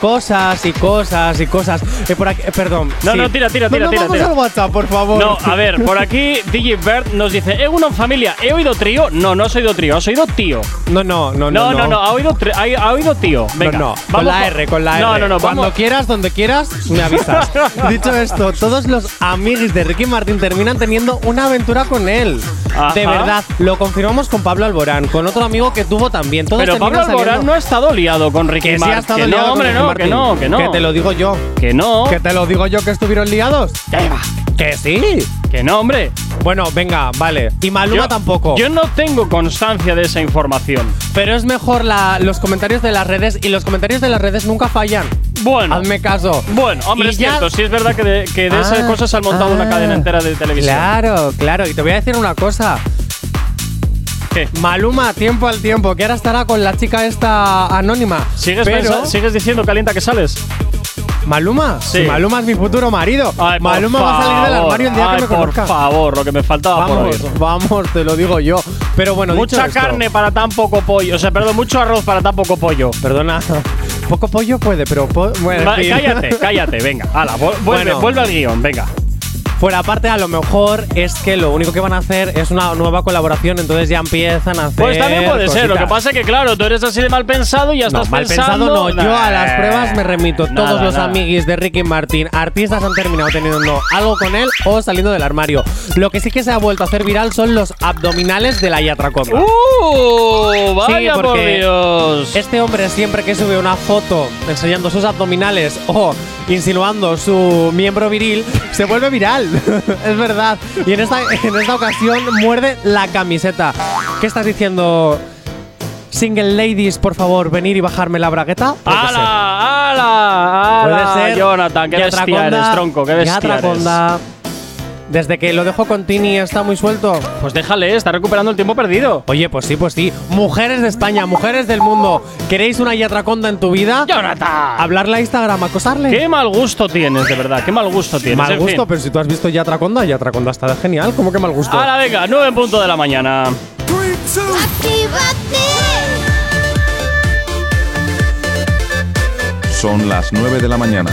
cosas y cosas y cosas. Eh, por aquí, eh, perdón. No, sí. no, tira, tira, No, tira, no, tira, vamos tira. al WhatsApp, por favor. No, a ver, por aquí DJ Bert nos dice, eh, uno familia, ¿he oído trío? No, no has oído trío, has oído tío. No, no, no, No, no. no, no, ha oído, ha, ha oído tío. Venga, no, no, con vamos la R, con la R. No, no, no, Cuando vamos. quieras, donde quieras, me avisas. Dicho esto, todos los amiguis de Ricky Martin terminan teniendo una aventura con él. Ajá. De verdad, lo confirmamos con Pablo Alborán, con otro amigo que tuvo también. Todos Pero Pablo Alborán saliendo- no ha estado liado con Ricky que sí ha Martin. estado que liado no, con hombre, Ricky no, Que no, que no. Que te lo digo yo. Que no. Que te lo digo yo que estuvieron liados. Que sí. Que no, hombre. Bueno, venga, vale. Y Maluma Yo- tampoco. Yo no tengo constancia de esa información. Pero es mejor la- los comentarios de las redes y los comentarios de las redes nunca fallan. Bueno. Hazme caso. Bueno, hombre, Y es ya- cierto, sí es verdad que de, que de esas Ah, cosas se han montado una ah, cadena entera de televisión. Claro, claro. Y te voy a decir una cosa. Maluma, tiempo al tiempo, que ahora estará con la chica esta anónima. ¿Sigues, Pero, ¿Sigues diciendo calienta que sales? Maluma, Sí. si Maluma es mi futuro marido. Ay, por Maluma va a salir del armario el día ay, que me por conozca. favor, lo que me faltaba por Vamos, vamos, te lo digo yo. Pero bueno, dicho Mucha esto- carne para tan poco pollo. O sea, perdón, mucho arroz para tan poco pollo. Perdona. Poco pollo puede, pero po- bueno, Va, cállate, cállate, venga. Hala, vuelve, Bueno. vuelve al guion, venga. Fuera aparte, a lo mejor es que lo único que van a hacer es una nueva colaboración, entonces ya empiezan a hacer. Pues también puede ser. Lo que pasa es que, claro, tú eres así de mal pensado y ya No, estás mal pensado no. Yo a las pruebas me remito. Nada, Todos los nada. amiguis de Ricky Martin, artistas han terminado teniendo algo con él o saliendo del armario. Lo que sí que se ha vuelto a hacer viral son los abdominales de la Yatraconda. ¡Uh! Vaya por porque Dios. Este hombre siempre que sube una foto enseñando sus abdominales o insinuando su miembro viril, se vuelve viral. es verdad. Y en esta, en esta ocasión muerde la camiseta. ¿Qué estás diciendo? Single ladies, por favor, venir y bajarme la bragueta. ¡Hala! ¡Hala! ¡Hala! Jonathan, qué bestia eres, tronco, qué bestia eres. Desde que lo dejó con Tini está muy suelto. Pues déjale, está recuperando el tiempo perdido. Oye, pues sí, pues sí. Mujeres de España, mujeres del mundo. ¿Queréis una yatraconda en tu vida? ¡Jonathan! Hablarle a Instagram, acosarle. Qué mal gusto tienes, de verdad. Qué mal gusto tienes. Mal en gusto, fin. pero si tú has visto Yatraconda, Yatraconda está de genial. ¿Cómo que mal gusto? Ahora venga, 9 en punto de la mañana. Son las 9 de la mañana.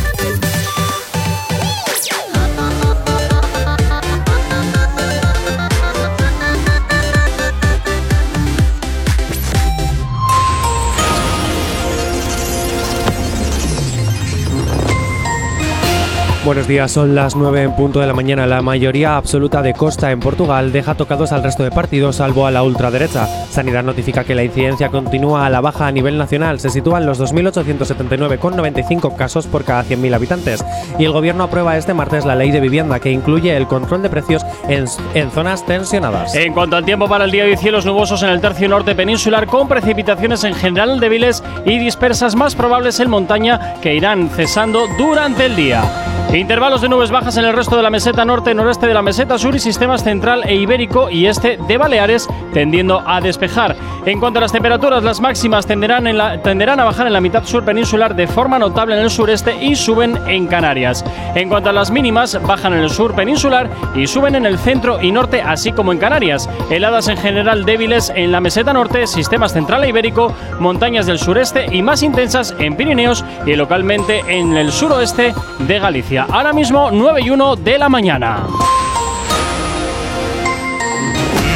Buenos días, son las 9 en punto de la mañana. La mayoría absoluta de Costa en Portugal deja tocados al resto de partidos, salvo a la ultraderecha. Sanidad notifica que la incidencia continúa a la baja a nivel nacional. Se sitúa en los 2.879,95 casos por cada 100.000 habitantes. Y el gobierno aprueba este martes la ley de vivienda que incluye el control de precios en, en zonas tensionadas. En cuanto al tiempo para el día de cielos nubosos en el tercio norte peninsular con precipitaciones en general débiles y dispersas más probables en montaña que irán cesando durante el día. Intervalos de nubes bajas en el resto de la meseta norte, noreste de la meseta sur y sistemas central e ibérico y este de Baleares tendiendo a despejar. En cuanto a las temperaturas, las máximas tenderán, en la- tenderán a bajar en la mitad sur peninsular de forma notable en el sureste y suben en Canarias. En cuanto a las mínimas, bajan en el sur peninsular y suben en el centro y norte, así como en Canarias. Heladas en general débiles en la meseta norte, sistemas central e ibérico, montañas del sureste y más intensas en Pirineos y localmente en el suroeste de Galicia. Ahora mismo 9 y 1 de la mañana.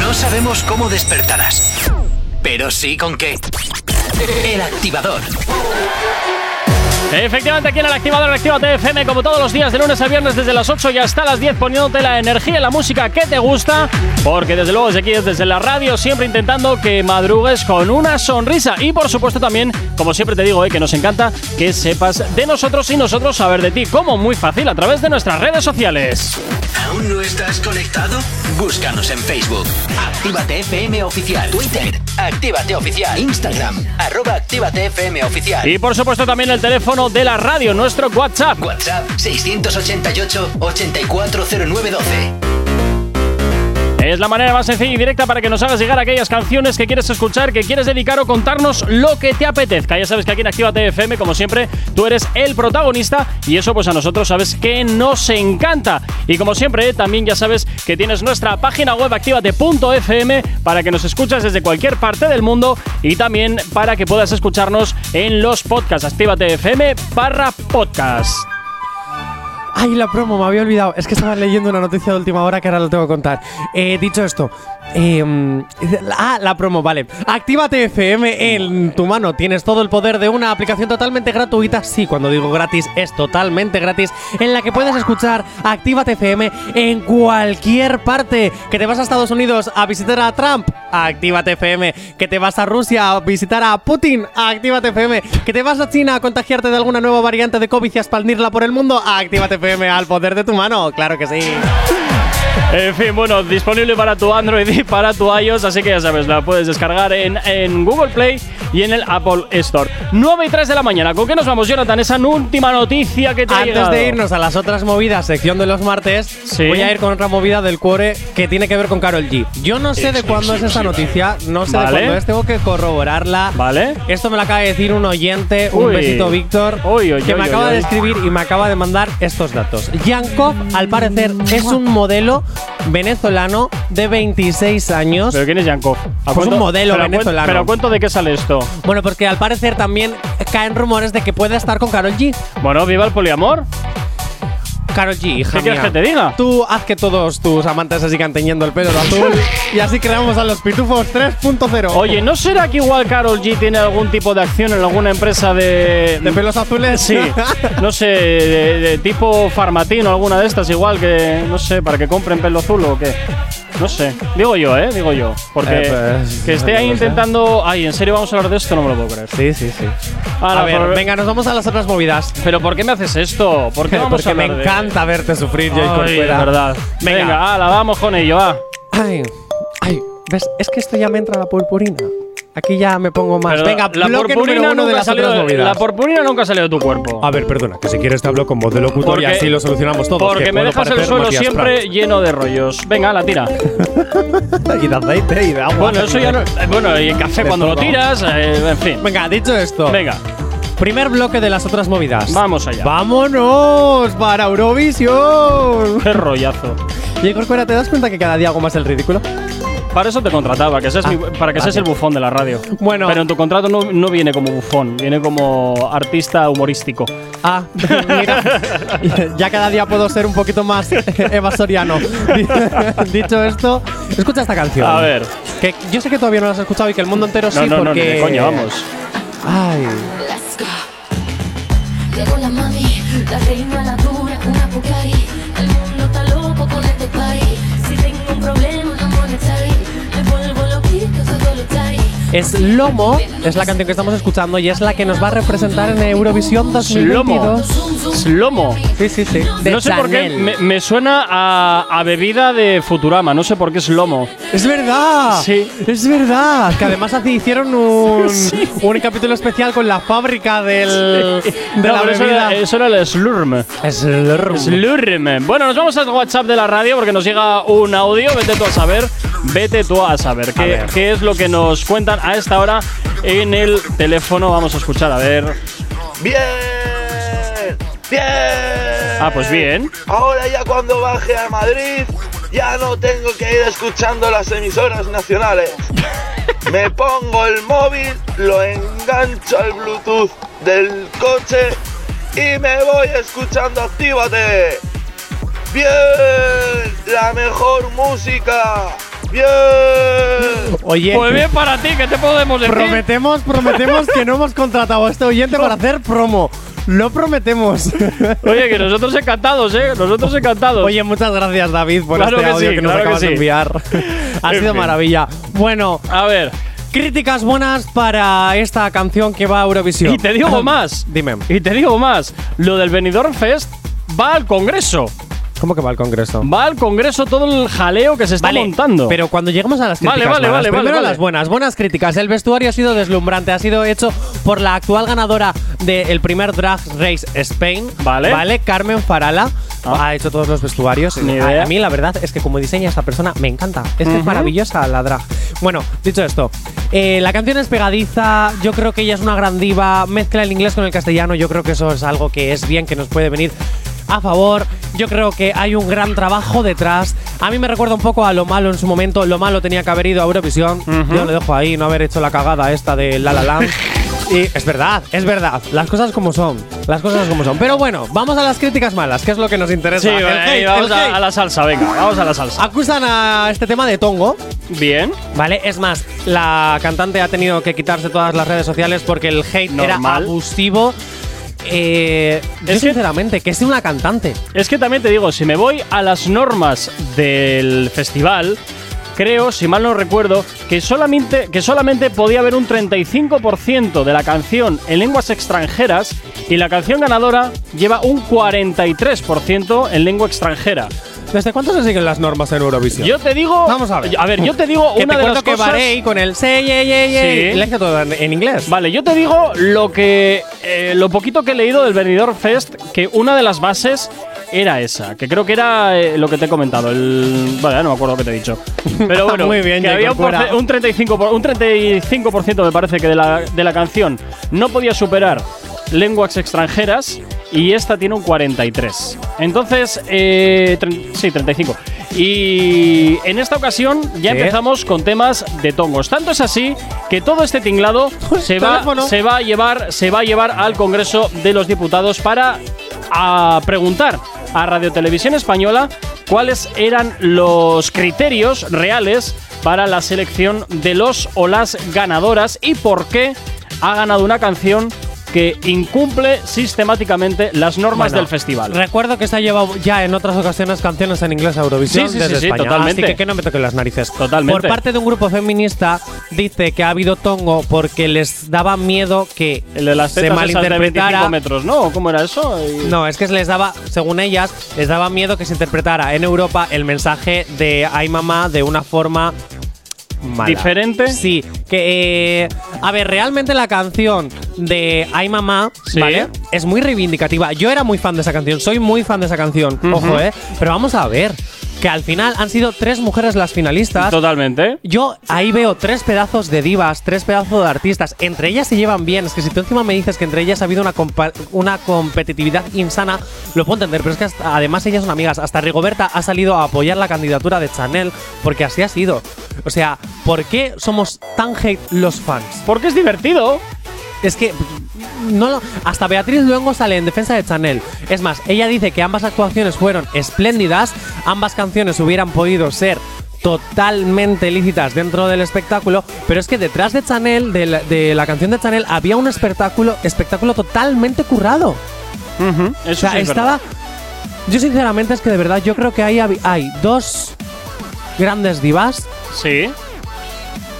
No sabemos cómo despertarás, pero sí con qué. El activador. Efectivamente, aquí en el activador de Actívate FM, como todos los días de lunes a viernes, desde las 8 y hasta las 10, poniéndote la energía y la música que te gusta, porque desde luego desde aquí, desde la radio, siempre intentando que madrugues con una sonrisa. Y por supuesto también, como siempre te digo, eh, que nos encanta que sepas de nosotros y nosotros saber de ti, como muy fácil, a través de nuestras redes sociales. ¿Aún no estás conectado? Búscanos en Facebook. Actívate FM Oficial. Twitter. Actívate Oficial. Instagram. Arroba Actívate FM Oficial. Y por supuesto también el teléfono de la radio, nuestro WhatsApp. WhatsApp 688-840912. Es la manera más sencilla y directa para que nos hagas llegar aquellas canciones que quieres escuchar, que quieres dedicar o contarnos lo que te apetezca. Ya sabes que aquí en Actívate FM, como siempre, tú eres el protagonista y eso pues a nosotros sabes que nos encanta. Y como siempre, también ya sabes que tienes nuestra página web activate.fm para que nos escuches desde cualquier parte del mundo y también para que puedas escucharnos en los podcasts. Actívate FM barra podcast. Ay, la promo, me había olvidado. Es que estaba leyendo una noticia de última hora que ahora lo tengo que contar. Eh, dicho esto, eh, ah, la promo, vale. Actívate FM en tu mano. Tienes todo el poder de una aplicación totalmente gratuita. Sí, cuando digo gratis, es totalmente gratis. En la que puedes escuchar Actívate FM en cualquier parte. Que te vas a Estados Unidos a visitar a Trump. Actívate FM. Que te vas a Rusia a visitar a Putin. Actívate FM. Que te vas a China a contagiarte de alguna nueva variante de COVID y a expandirla por el mundo. Actívate FM al poder de tu mano. Claro que sí. En fin, bueno, disponible para tu Android y para tu iOS, así que ya sabes, la puedes descargar en, en Google Play y en el Apple Store. 9 y 3 de la mañana, ¿con qué nos vamos, Jonathan? Esa última noticia que te ha Antes de irnos a las otras movidas, sección de los martes, Sí. voy a ir con otra movida del cuore que tiene que ver con Carol G. Yo no sé de cuándo es esa noticia, no sé Vale. de cuándo es, tengo que corroborarla. Vale. Esto me lo acaba de decir un oyente, un Uy. besito Víctor, Uy, uy, que uy, me uy, acaba uy. de escribir y me acaba de mandar estos datos. Yankov, al parecer, es un modelo venezolano de 26 años. ¿Pero quién es Yankov? ¿A Pues cuento- un modelo pero venezolano. ¿Pero cuento de qué sale esto? Bueno, porque al parecer también caen rumores de que puede estar con Carol G. Bueno, viva el poliamor. Carol G, hija ¿Qué quieres mía. que te diga? Tú haz que todos tus amantes se sigan teñiendo el pelo de azul y así creamos a los pitufos 3.0. Oye, ¿no será que igual Carol G tiene algún tipo de acción en alguna empresa de. ¿De pelos azules? Sí, no sé, de, de tipo Farmatín o alguna de estas, igual que, no sé, para que compren pelo azul o qué. No sé, digo yo, ¿eh? Digo yo. Porque Eh, pues, que esté ahí no lo sé. intentando. Ay, ¿en serio vamos a hablar de esto? No me lo puedo creer. Sí, sí, sí. Ala, a ver, por- venga, nos vamos a las otras movidas. ¿Pero por qué me haces esto? ¿Por qué vamos Porque me hablar de- encanta verte sufrir, Joy Ay, Corcuera. de verdad. Venga. Venga, ala, vamos con ello, va. Ay, ay, ¿ves? Es que esto ya me entra la purpurina. Aquí ya me pongo más. Pero venga, la purpurina uno de nunca las salió otras movidas. La purpurina nunca salió de tu cuerpo. A ver, perdona, que si quieres te hablo con voz de locutor y así lo solucionamos todo. Porque que me dejas el suelo siempre lleno de rollos. Venga, la tira. Y de aceite y de agua. Bueno, eso ya no. eh, Bueno, y el café De cuando lo tiras, eh, en fin. Venga, dicho esto. Venga, Primer bloque de las otras movidas. vamos allá. ¡Vámonos! ¡Para Eurovisión! Qué rollazo. Y Corcuera, ¿te das cuenta que cada día hago más el ridículo? Para eso te contrataba, que seas mi- para que seas el bufón de la radio. Ah, Bueno. Pero en tu contrato no, no viene como bufón, viene como artista humorístico. Ah, mira, ya cada día puedo ser un poquito más evasoriano. Dicho esto, escucha esta canción. A ver. Que yo sé que todavía no la has escuchado y que el mundo entero No, sí, no, no, porque. ni de coña, vamos. Ay. Llegó la mami, la reina, la Es Lomo, es la canción que estamos escuchando y es la que nos va a representar en Eurovisión 2022. Slomo. Sí, sí, sí. De No sé por qué, me, me suena a, a bebida de Futurama, no sé por qué es lomo. ¡Es verdad! Sí. Es verdad. Que además así hicieron un, un capítulo especial con la fábrica del, de No, la pero eso bebida. era, eso era el slurm. Slurm. Slurm. Bueno, nos vamos al WhatsApp de la radio porque nos llega un audio. Vete tú a saber. Vete tú a saber qué, qué es lo que nos cuentan a esta hora en el teléfono. Vamos a escuchar, a ver. ¡Bien! ¡Bien! Ah, pues bien. Ahora ya cuando baje a Madrid ya no tengo que ir escuchando las emisoras nacionales. Me pongo el móvil, lo engancho al Bluetooth del coche y me voy escuchando Actívate. ¡Bien! ¡La mejor música! ¡Bien! Oye, Pues bien para ti, ¿qué te podemos decir? prometemos, prometemos que no hemos contratado a este oyente para hacer promo. Lo prometemos. Oye, que nosotros encantados, ¿eh? Nosotros encantados. Oye, muchas gracias, David, por Claro este que audio sí, que nos claro que acabas de enviar. ha En sido fin. maravilla. Bueno, a ver. Críticas buenas para esta canción que va a Eurovisión. Y te digo más. Dime. Y te digo más. Lo del Benidorm Fest va al Congreso. ¿Cómo que va al Congreso? Va al Congreso todo el jaleo que se está Vale, montando. Pero cuando lleguemos a las críticas vale, malas, vale, vale, primero vale. las buenas, buenas críticas. El vestuario ha sido deslumbrante, ha sido hecho por la actual ganadora del primer Drag Race Spain, Vale. Vale, Carmen Farala. Ah. Ha hecho todos los vestuarios. Ni a, idea. a mí la verdad es que como diseña esta persona me encanta. Es que es maravillosa la drag. Bueno, dicho esto, eh, la canción es pegadiza. Yo creo que ella es una gran diva. Mezcla el inglés con el castellano. Yo creo que eso es algo que es bien, que nos puede venir a favor. Yo creo que hay un gran trabajo detrás. A mí me recuerda un poco a lo malo en su momento. Lo malo tenía que haber ido a Eurovisión. Yo lo dejo ahí, no haber hecho la cagada esta de La La Land. Y es verdad, es verdad. Las cosas como son. Las cosas como son. Pero bueno, vamos a las críticas malas, que es lo que nos interesa. Sí, El vale, hate, vamos el a, a la salsa, venga, vamos a la salsa. Acusan a este tema de Tongo. Bien. Vale, es más, la cantante ha tenido que quitarse todas las redes sociales porque el hate era Normal. abusivo. Eh, yo Es que- sinceramente, que es una cantante. Es que también te digo, si me voy a las normas del festival, creo, si mal no recuerdo, que solamente, que solamente podía haber un 35% de la canción en lenguas extranjeras y la canción ganadora lleva un 43% en lengua extranjera. ¿Desde cuánto se siguen las normas en Eurovisión? Yo te digo. Vamos a ver. A ver, yo te digo que una te de las que cosas. Barei con el say, yeah, yeah, yeah, Sí. le todo en, en inglés. Vale, yo te digo lo que. eh, lo poquito que he leído del Benidorm Fest, que una de las bases era esa, que creo que era eh, lo que te he comentado. El. Vale, no me acuerdo lo que te he dicho. Pero bueno, Muy bien, que había un, un 35%, por- un 35% me parece que de la, de la canción no podía superar lenguas extranjeras y esta tiene un 43. Entonces, eh, sí, 35. Y en esta ocasión ya empezamos con temas de tongos. Tanto es así que todo este tinglado se va, se va a llevar, se va a llevar al Congreso de los Diputados para a preguntar a Radio Televisión Española cuáles eran los criterios reales para la selección de los o las ganadoras y por qué ha ganado una canción que incumple sistemáticamente las normas Bueno, del festival. Recuerdo que se ha llevado ya en otras ocasiones canciones en inglés a Eurovisión Sí, sí, desde sí, España. totalmente. Así que que no me toquen las narices. Totalmente. Por parte de un grupo feminista dice que ha habido tongo porque les daba miedo que El de las se esas de 25 malinterpretara. metros, ¿no? ¿Cómo era eso? Y- No, es que les daba, según ellas, les daba miedo que se interpretara en Europa el mensaje de Ay Mamá de una forma mala. ¿Diferente? Sí, que eh, a ver, realmente la canción de Ay Mamá, Sí. ¿vale? Es muy reivindicativa. Yo era muy fan de esa canción, soy muy fan de esa canción, ojo, ¿eh? Pero vamos a ver, que al final han sido tres mujeres las finalistas. Totalmente. Yo ahí veo tres pedazos de divas, tres pedazos de artistas. Entre ellas se llevan bien. Es que si tú encima me dices que entre ellas ha habido una, una competitividad insana, lo puedo entender. Pero es que hasta- además ellas son amigas. Hasta Rigoberta ha salido a apoyar la candidatura de Chanel porque así ha sido. O sea, ¿por qué somos tan hate los fans? Porque es divertido. Es que no lo- hasta Beatriz Luengo sale en defensa de Chanel. Es más, ella dice que ambas actuaciones fueron espléndidas, ambas canciones hubieran podido ser totalmente lícitas dentro del espectáculo, pero es que detrás de Chanel, de la, de la canción de Chanel, había un espectáculo, espectáculo totalmente currado. Eso o sea, sí es estaba. verdad. Yo sinceramente es que de verdad yo creo que ahí hab- hay dos grandes divas Sí.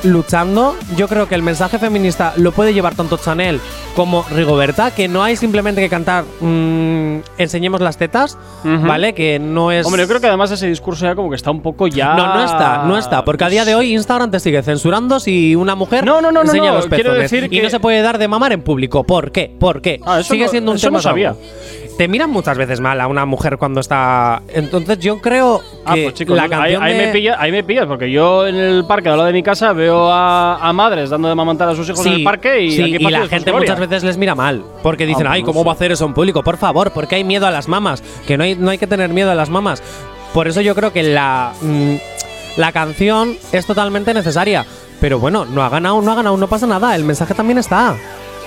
Luchando. Yo creo que el mensaje feminista lo puede llevar tanto Chanel como Rigoberta, que no hay simplemente que cantar mm, enseñemos las tetas. ¿vale? Que no es... Hombre, yo creo que además ese discurso ya como que está un poco ya. No, no está, no está, porque a día de hoy Instagram te sigue censurando si una mujer No, no, no, no, enseña no, los quiero pezones decir y que- no se puede dar de mamar en público. ¿Por qué? ¿Por qué? Ah, eso sigue no- siendo un eso tema no sabía. tabú. Te miran muchas veces mal a una mujer cuando está. Entonces yo creo Ah, que pues chicos, la ahí, canción ahí de- me pilla, ahí me pillas, porque yo en el parque al lado de mi casa veo a, a madres dando de mamantar a sus hijos en el parque y, sí, aquí y la gente muchas veces les mira mal. Porque dicen, Ah, ay, pues ¿cómo va a hacer eso en público? Por favor, porque hay miedo a las mamas. Que no hay, no hay que tener miedo a las mamas. Por eso yo creo que la, mm, la canción es totalmente necesaria. Pero bueno, no ha ganado, no ha ganado, no pasa nada. El mensaje también está.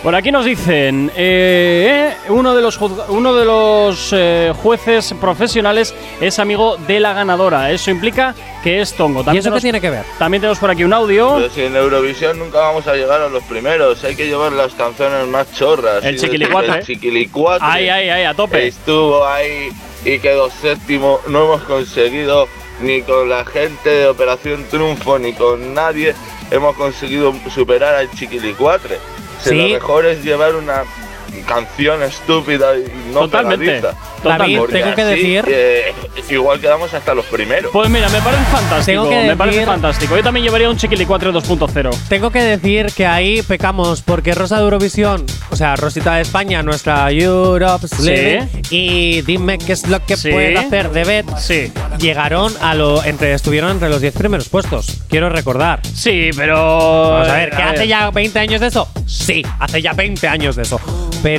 Por aquí nos dicen, eh, eh, uno de los, uno de los eh, jueces profesionales es amigo de la ganadora. Eso implica que es tongo. ¿Y eso qué tiene que ver? También tenemos por aquí un audio. Pero si en Eurovisión nunca vamos a llegar a los primeros, hay que llevar las canciones más chorras. El chiquilicuatre. El chiquilicuatre. Ahí, ahí, ahí, a tope. Estuvo ahí y quedó séptimo. No hemos conseguido ni con la gente de Operación Triunfo ni con nadie hemos conseguido superar al chiquilicuatre. Sí. lo mejor es llevar una canción estúpida y no Totalmente, pegadiza. totalmente. Porque tengo que así, decir- eh, igual quedamos hasta los primeros. Pues mira, me parece fantástico. Tengo que me parece fantástico. Yo también llevaría un Chiquilicuatre 2.0. Tengo que decir que ahí pecamos porque Rosa de Eurovisión, o sea, Rosita de España, nuestra Europe's Sí. Living, y dime qué es lo que Sí. puede hacer de Bet, Sí. llegaron a lo entre estuvieron entre los 10 primeros puestos. Quiero recordar. Sí, pero. Vamos a ver, ¿que a hace ver. ya 20 años de eso? Sí, hace ya 20 años de eso. Pero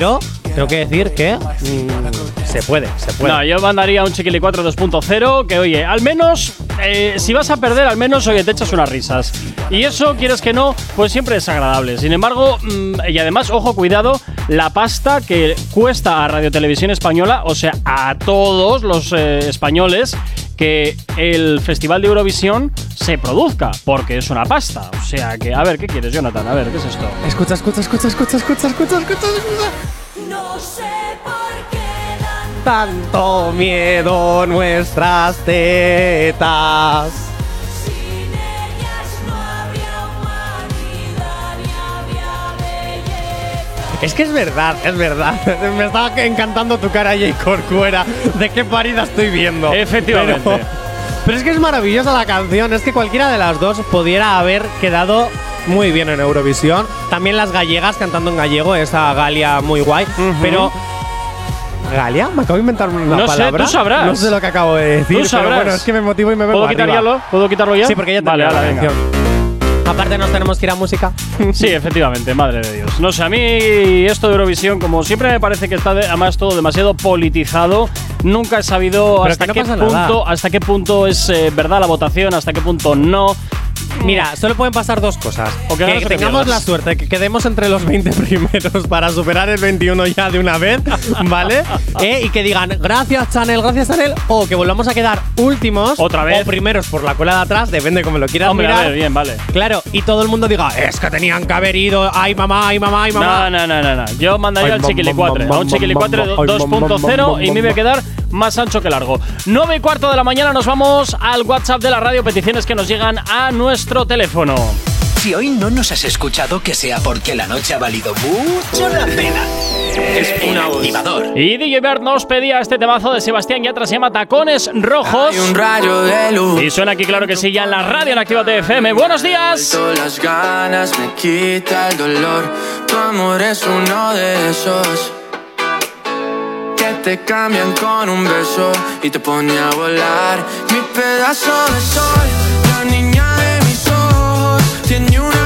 tengo que decir que mm, se puede, se puede. No, yo mandaría un Chiquilicuatre 2.0 que, oye, al menos, eh, si vas a perder, al menos, oye, te echas unas risas. Y eso, quieres que no, pues siempre es agradable. Sin embargo, mm, y además, ojo, cuidado, la pasta que cuesta a Radio Televisión Española, o sea, a todos los eh, españoles, que el Festival de Eurovisión se produzca, porque es una pasta. O sea que, a ver, ¿qué quieres, Jonathan? A ver, ¿qué es esto? Escucha, escucha, escucha, escucha, escucha, escucha, escucha, escucha. Tanto miedo nuestras tetas. sin ellas no habría humanidad ni había belleza. Es que es verdad, es verdad. Me estaba encantando tu cara, Jay Corcuera. ¿De qué parida estoy viendo? Efectivamente. Pero, pero es que es maravillosa la canción. Es que cualquiera de las dos pudiera haber quedado muy bien en Eurovisión. También las gallegas cantando en gallego, esa Galia muy guay. Pero. ¿Galia? Me acabo de inventar una No sé, palabra. tú sabrás. No sé lo que acabo de decir. Tú pero sabrás. bueno, es que me motivo y me vengo ¿Puedo quitarlo? ¿Puedo quitarlo ya? Sí, porque ya Vale, ala, la canción. Aparte nos tenemos que ir a música. Sí, efectivamente, madre de Dios. No sé, a mí esto de Eurovisión, como siempre me parece que está de- además todo demasiado politizado. Nunca he sabido Pero hasta que no qué punto, hasta qué punto es eh, verdad la votación, hasta qué punto no. Mira, solo pueden pasar dos cosas. O que tengamos la suerte, que quedemos entre los 20 primeros para superar el 21 ya de una vez, ¿vale? Eh, y que digan, gracias Chanel, gracias Chanel, o que volvamos a quedar últimos. Otra vez. O primeros por la cola de atrás, depende como lo quieras Hombre, a mirar. ver, bien, vale. Claro, y todo el mundo diga, es que tenían que haber ido, ay mamá, ay mamá, ay mamá. No, no, no, no, no. Yo mandaría al Chiquilicuatre, a un Chiquilicuatre mam, mam, 2.0 y me voy a quedar más ancho que largo. 9 y cuarto de la mañana nos vamos al WhatsApp de la radio, peticiones que nos llegan a nuestro teléfono. Si hoy no nos has escuchado, que sea porque la noche ha valido mucho la pena. Es el activador. Y DJ Bert nos pedía este temazo de Sebastián Yatra, se llama Tacones Rojos. Hay un rayo de luz. Y suena aquí, claro que sí, ya en la radio en Activa FM. ¡Buenos días! Todas las ganas me quita el dolor. Tu amor es uno de esos te cambian con un beso y te pone a volar. Mi pedazo de sol, la niña de mis ojos, tiene una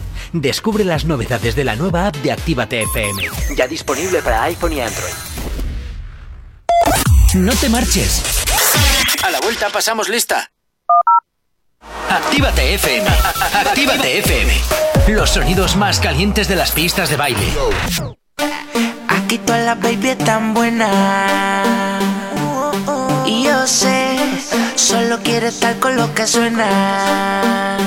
Descubre las novedades de la nueva app de Actívate FM. Ya disponible para iPhone y Android. No te marches. A la vuelta pasamos lista. Actívate FM. Actívate FM. Los sonidos más calientes de las pistas de baile. Aquí toda la baby es tan buena. Y yo sé, solo quiere estar con lo que suena.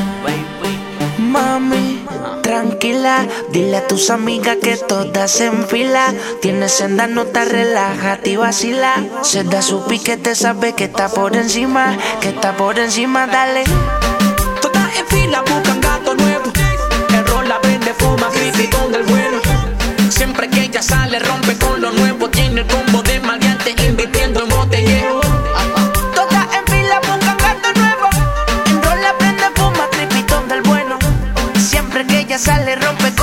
Mami, tranquila, dile a tus amigas que todas en fila. Tienes senda, no te relájate y vacila. Se da su piquete, sabe que está por encima, que está por encima, dale. Todas en fila buscan gato nuevo. El rol la prende, fuma, creepy con el bueno. Siempre que ella sale, rompe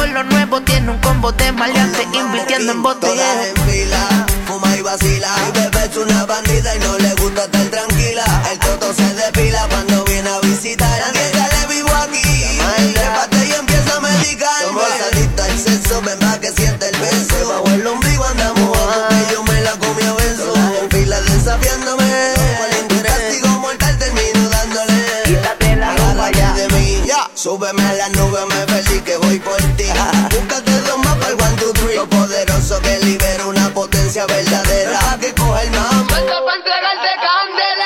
con lo nuevo. Tiene un combo de maleante, invirtiendo en botellero. en fila, fuma y vacila. Mi bebé es una bandida y no le gusta estar tranquila. El toto se depila cuando viene a visitar. Nadie sale vivo aquí. Trépate y empieza a medicar. Somos adictos al sexo, ven pa' que siente el beso. Bajo el ombligo andamos que yo me la comí a beso. En fila desafiándome. Súbeme a la nube, me que voy por ti. Búscate dos más para el one, two, three. Lo poderoso que libera una potencia verdadera. Que coge el mambo.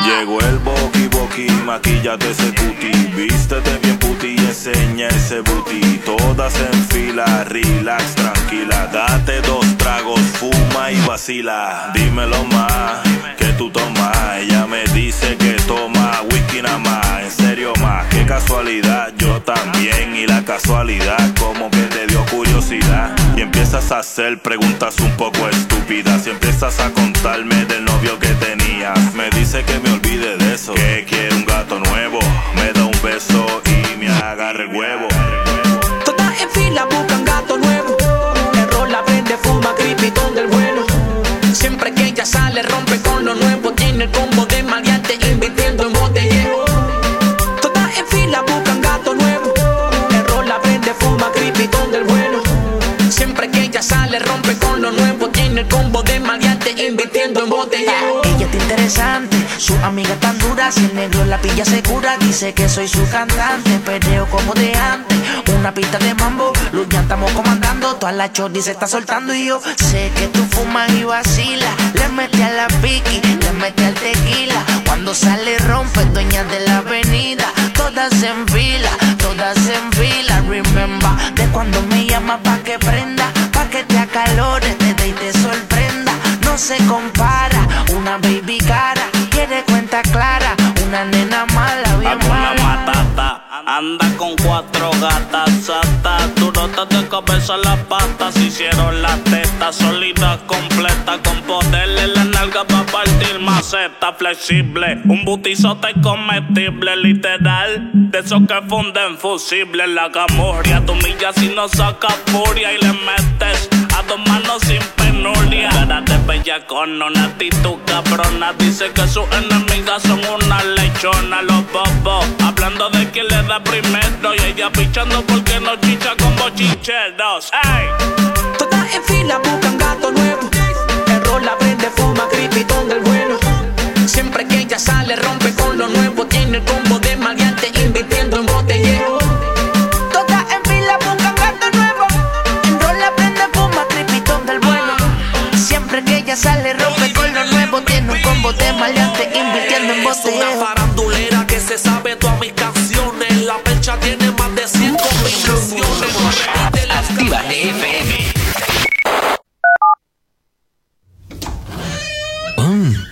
Llegó el boqui boqui, maquillate ese cuti Vístete bien puti y enseña ese booty Todas en fila, relax, tranquila Date dos tragos, fuma y vacila Dímelo más, que tú tomas Ella me dice que toma whisky nada más En serio más, casualidad Yo también y la casualidad Como que te dio curiosidad. Y empiezas a hacer preguntas un poco estúpidas Y empiezas a contarme del novio que tenías. Me dice que me olvide de eso Que quiere un gato nuevo. Me da un beso y me agarra el huevo dura, si el negro la pilla segura, dice que soy su cantante, perreo como de antes, una pista de mambo, luz ya estamos comandando, toda la chordi se está soltando y yo sé que tú fumas y vacilas, le mete a la piqui, le mete al tequila, cuando sale rompe, dueña de la avenida, todas en fila, todas en fila, remember, de cuando me llama pa' que prenda, pa' que te acalores, te dé y te sorprenda, no se compara, anda con cuatro gatas sata. Durotas de cabeza las patas Hicieron las tetas sólidas completas Con poderle maceta flexible. Un butizote comestible, literal. De esos que funden fusible. La camorria, tu milla si no saca furia y le metes a dos manos sin penuria. Cara de bella con una actitud cabrona. Dice que sus enemigas son una lechona. Los bobos hablando de quién le da primero. Y ella pichando porque no chicha con bochincheros. ¡Ey! Todas en fila buscan gato nuevo. El la prende, fuma, cripitón del bueno. Siempre que ella sale, rompe con lo nuevo. Tiene el combo de maleante, invirtiendo en botellero. Todas en fila buscan gato nuevo. En rol la prende, fuma, crepitón del bueno. Siempre que ella sale, rompe con lo nuevo. Tiene un combo de maleante, invirtiendo en botellero.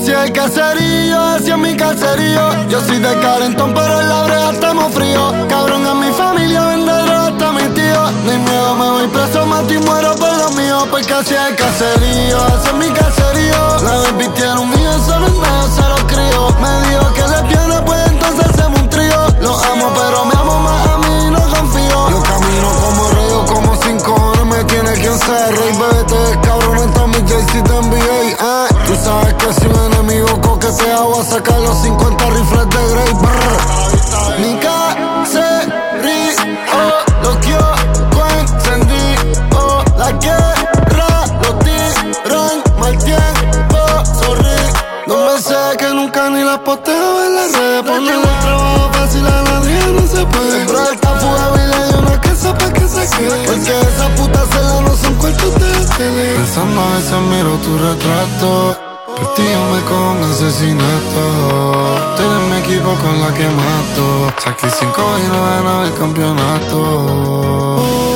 Hacia el caserío, hacia mi caserío. Yo soy de Carentón, pero en la brea estamos fríos. Cabrón, a mi familia vende droga hasta mi tío. Ni miedo, me voy preso, mato y muero por lo mío. Porque hacia el caserío, hacia mi caserío. La tiene un mío, solo en medio se lo crío. Me dijo que le viene, pues entonces hacemos un trío. Lo amo, pero me amo más tiene quien ser rey. Bebé, te ves cabrón, en Tommy J, te envié. Ah, tú sabes que si un enemigo coquetea, voy a sacar los 50 rifles de Grey. Brr. Mi caserío, lo quiero encendido. La guerra, los tiran mal tiempo, sorry. No me sé que nunca ni la posteo en las redes. Ponerle el trabajo fácil a nadie no se puede. Porque esa puta cela no son cuartos de tele. Pensando a veces miro tu retrato. Por yo con asesinato. Tú eres mi equipo con la que mato. Saqué cinco y no ganaba el campeonato.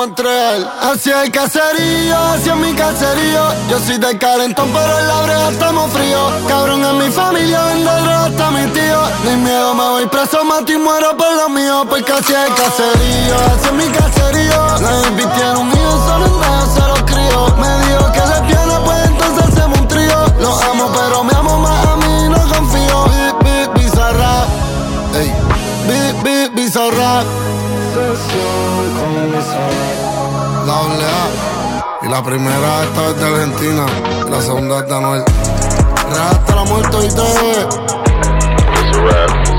Hacia el caserío, hacia mi caserío. Yo soy de Carentón, pero en la brea estamos fríos. Cabrón, en mi familia vende droga hasta mi tío. Ni miedo, me voy preso, mato y muero por lo mío. Porque hacia el caserío, hacia mi caserío. La tiene un solo en medio se lo crío. Me dijo que le viene, pues entonces hacemos un trío. Lo amo, pero me amo más a mí, no confío. Bip, bizarra. Ey. Bizarra. La doble. Y la primera esta es de Argentina. La segunda es de Anuel. Real hasta la muerte y Ahí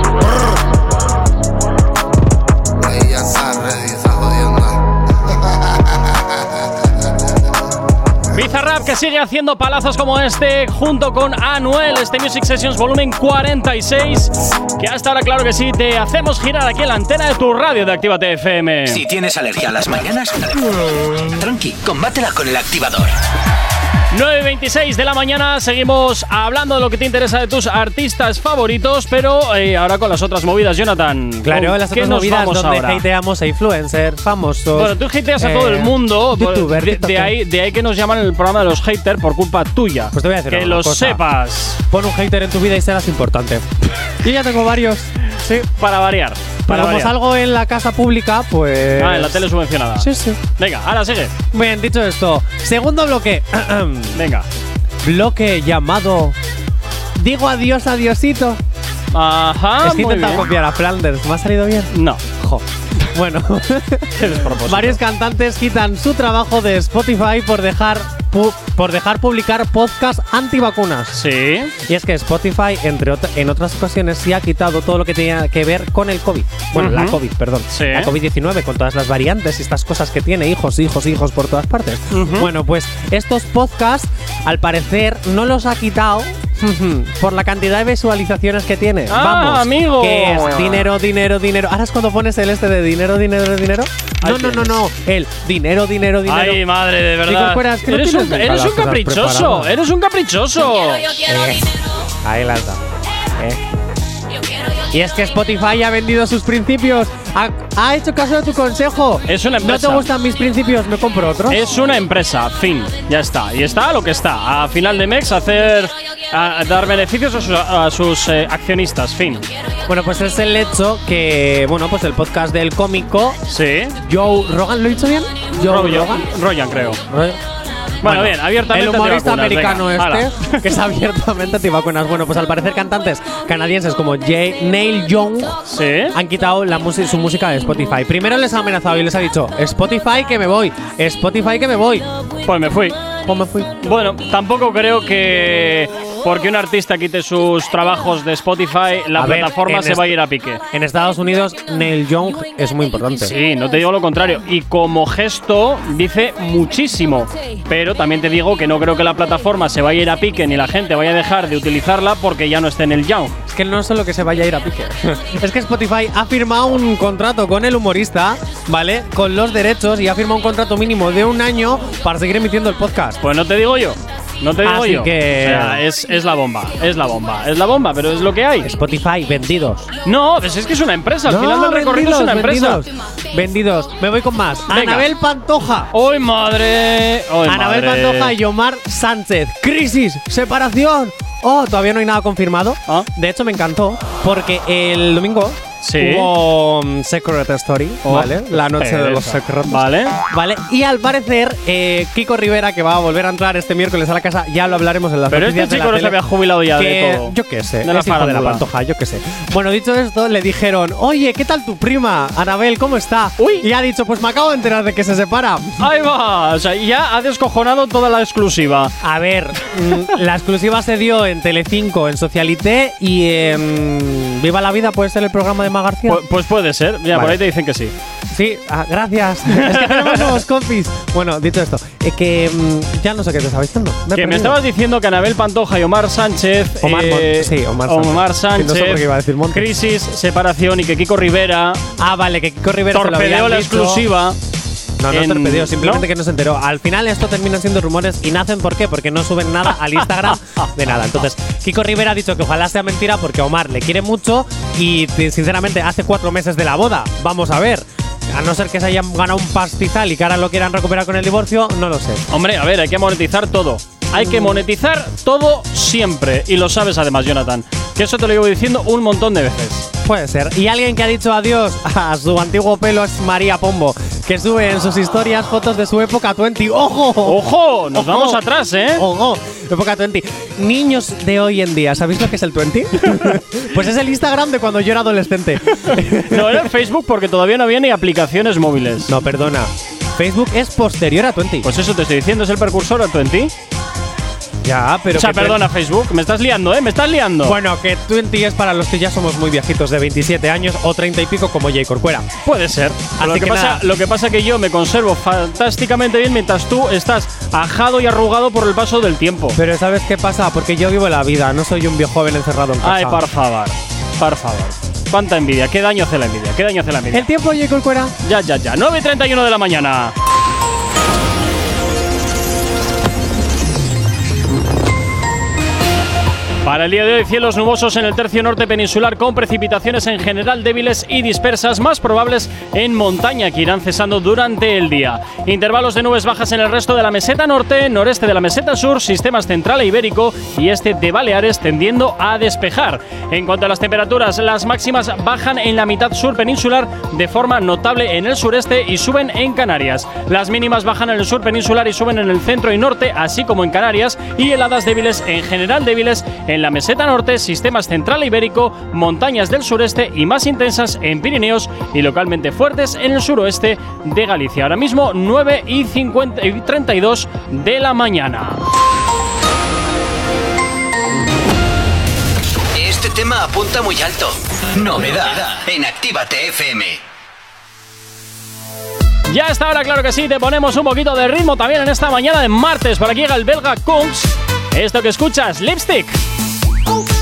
Bizarrap que sigue haciendo palazos como este junto con Anuel, este Music Sessions volumen 46, que hasta ahora claro que sí, te hacemos girar aquí en la antena de tu radio de Actívate FM. Si tienes alergia a las mañanas, tranqui, combátela con el activador. 9.26 de la mañana, seguimos hablando de lo que te interesa de tus artistas favoritos, pero eh, ahora con las otras movidas, Jonathan. Claro, ¿Con las otras movidas donde ahora? hateamos a influencers, famosos. Bueno, tú hateas a eh, todo el mundo. por- youtuber, de, de ahí, de ahí que nos llaman el programa de los haters por culpa tuya. Pues te voy a decir Que lo sepas. Pon un hater en tu vida y serás importante. Yo ya tengo varios. Sí. Para variar. Variar. salgo en la casa pública, pues. Ah, en la tele subvencionada. Sí, sí. Venga, ahora sigue. Bien, dicho esto, segundo bloque. Venga. bloque llamado. Digo adiós, adiosito. Ajá, es que he muy intentado bien. copiar a Flanders. ¿Me ha salido bien? No. Jo. Bueno, varios cantantes quitan su trabajo de Spotify por dejar por dejar publicar podcast antivacunas. Sí. Y es que Spotify, entre ot- en otras ocasiones, sí ha quitado todo lo que tenía que ver con el COVID. Bueno, la. COVID, perdón. Sí. La COVID-19, con todas las variantes y estas cosas que tiene, hijos, hijos, hijos por todas partes. Bueno, pues estos podcasts, al parecer, no los ha quitado. Por la cantidad de visualizaciones que tiene. Ah, Vamos. amigo. Que es dinero, dinero, dinero. Ahora es cuando pones el este de dinero, dinero, dinero. Ahí No, no, no, no. El dinero, dinero, dinero. Ay, madre, de verdad. fuera, es que no eres, un, eres un caprichoso. Eres un caprichoso. Eh, ahí las da. Eh. Y es que Spotify ha vendido sus principios. Ha, ha hecho caso de tu consejo. Es una ¿No empresa. te gustan mis principios? ¿Me compro otro? Es una empresa, fin, ya está. Y está lo que está. A final de mes hacer a dar beneficios a sus, a sus, eh, accionistas, fin. Bueno, pues es el hecho que, bueno, pues el podcast del cómico Sí. Joe Rogan, ¿lo he dicho bien? Joe Rogan, Rogan, creo. Roy- Bueno, bien, abiertamente El humorista americano venga, este, que es abiertamente antivacunas. Bueno, pues al parecer cantantes canadienses como Jay, Neil Young Sí. han quitado la su música de Spotify. Primero les ha amenazado y les ha dicho, Spotify que me voy, Spotify que me voy. Pues me fui. Pues me fui. Bueno, tampoco creo que porque un artista quite sus trabajos de Spotify, la A plataforma se va a ir a pique. En Estados Unidos, Neil Young es muy importante. Sí, no te digo lo contrario. Y como gesto dice muchísimo. Pero también te digo que no creo que la plataforma se vaya a ir a pique ni la gente vaya a dejar de utilizarla porque ya no esté en el Young. Es que no solo que se vaya a ir a pique. es que Spotify ha firmado un contrato con el humorista, ¿vale? Con los derechos y ha firmado un contrato mínimo de un año para seguir emitiendo el podcast. Pues no te digo yo. No te digo Así yo. que- O sea, es, es la bomba. Es la bomba. Es la bomba, pero es lo que hay. Spotify, vendidos. No, pues es que es una empresa. Al final del recorrido es una empresa. vendidos, vendidos. Me voy con más. Venga. Anabel Pantoja. ¡Hoy madre! ¡Hoy Anabel madre! Pantoja y Omar Sánchez. Crisis, separación. Oh, todavía no hay nada confirmado. Ah. De hecho, me encantó porque el domingo Sí. hubo um, Secret Story, Oh, ¿vale? La noche de los secretos. Vale. Vale, y al parecer, eh, Kiko Rivera, que va a volver a entrar este miércoles a la casa, ya lo hablaremos en Pero este noticias de la chico no se había jubilado ya de todo. Yo qué sé, De la es hijo de la pantoja, yo qué sé. Bueno, dicho esto, le dijeron, oye, ¿qué tal tu prima? Anabel, ¿cómo está? Uy. Y ha dicho, pues me acabo de enterar de que se separa. Ahí va. O sea, ya ha descojonado toda la exclusiva. A ver, mm, la exclusiva se dio en Telecinco, en Socialité y en Viva la Vida, puede ser el programa de Pues puede ser. Mira, por Vale. ahí te dicen que sí. Sí, ah, gracias. es que tenemos nuevos compis. Bueno, dicho esto, eh, que mm, ya no sé qué te estaba diciendo. Me Que me estabas diciendo que Anabel Pantoja y Omar Sánchez. Omar eh, sí, Omar Sánchez. No sé por iba a decir. Crisis, separación y que Kiko Rivera Ah, vale, que Kiko Rivera torpedeó la dicho. No, no en- simplemente ¿no? que no se enteró. Al final esto termina siendo rumores y nacen ¿por qué? Porque no suben nada al Instagram de nada. Entonces, Kiko Rivera ha dicho que ojalá sea mentira porque Omar le quiere mucho y sinceramente hace cuatro meses de la boda. Vamos a ver. A no ser que se hayan ganado un pastizal y que ahora lo quieran recuperar con el divorcio, no lo sé. Hombre, a ver, hay que monetizar todo. Hay que monetizar todo siempre. Y lo sabes además, Jonathan. Que eso te lo llevo diciendo un montón de veces. Puede ser. Y alguien que ha dicho adiós a su antiguo pelo es María Pombo, que sube en sus historias fotos de su época 20. ¡Ojo! ¡Ojo! Nos Ojo. vamos atrás, ¿eh? ¡Ojo! Época 20. Niños de hoy en día, ¿sabéis lo que es el 20? pues es el Instagram de cuando yo era adolescente. No era el Facebook porque todavía no había ni aplicaciones móviles. no, perdona. Facebook es posterior a 20. Pues eso te estoy diciendo, es el precursor a 20. Ya, pero. o sea, perdona, Facebook, me estás liando, ¿eh? Me estás liando. Bueno, que 20 es para los que ya somos muy viejitos, de 27 años o 30 y pico, como Jay Corcuera. Puede ser. Así lo, que que pasa, lo que pasa que yo me conservo fantásticamente bien mientras tú estás ajado y arrugado por el paso del tiempo. Pero ¿sabes qué pasa? Porque yo vivo la vida, no soy un viejo joven encerrado en casa. Ay, por favor. Por favor. Cuánta envidia. Qué daño hace la envidia. Qué daño hace la envidia. El tiempo, Jay Corcuera. Ya, ya, ya. 9 y 31 de la mañana. Para el día de hoy, cielos nubosos en el tercio norte peninsular con precipitaciones en general débiles y dispersas, más probables en montaña que irán cesando durante el día. Intervalos de nubes bajas en el resto de la meseta norte, noreste de la meseta sur, sistemas central e ibérico y este de Baleares tendiendo a despejar. En cuanto a las temperaturas, las máximas bajan en la mitad sur peninsular de forma notable en el sureste y suben en Canarias. Las mínimas bajan en el sur peninsular y suben en el centro y norte, así como en Canarias, y heladas débiles en general débiles en la meseta norte, sistemas central e ibérico, montañas del sureste y más intensas en Pirineos y localmente fuertes en el suroeste de Galicia. Ahora mismo 9 y, 50 y 32 de la mañana. Este tema apunta muy alto. Novedad en Actívate FM. Ya está ahora, claro que sí, te ponemos un poquito de ritmo también en esta mañana de martes. Por aquí llega el belga Kungs. Esto que escuchas, Lipstick. Oh.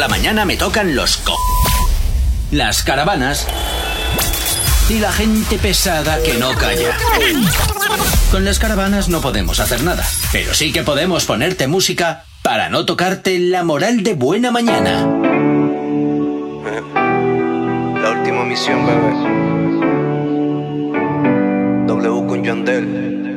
La mañana me tocan los co. Las caravanas y la gente pesada que no calla. Con las caravanas no podemos hacer nada, pero sí que podemos ponerte música para no tocarte la moral de buena mañana. La última misión, bebé. W con Yandel.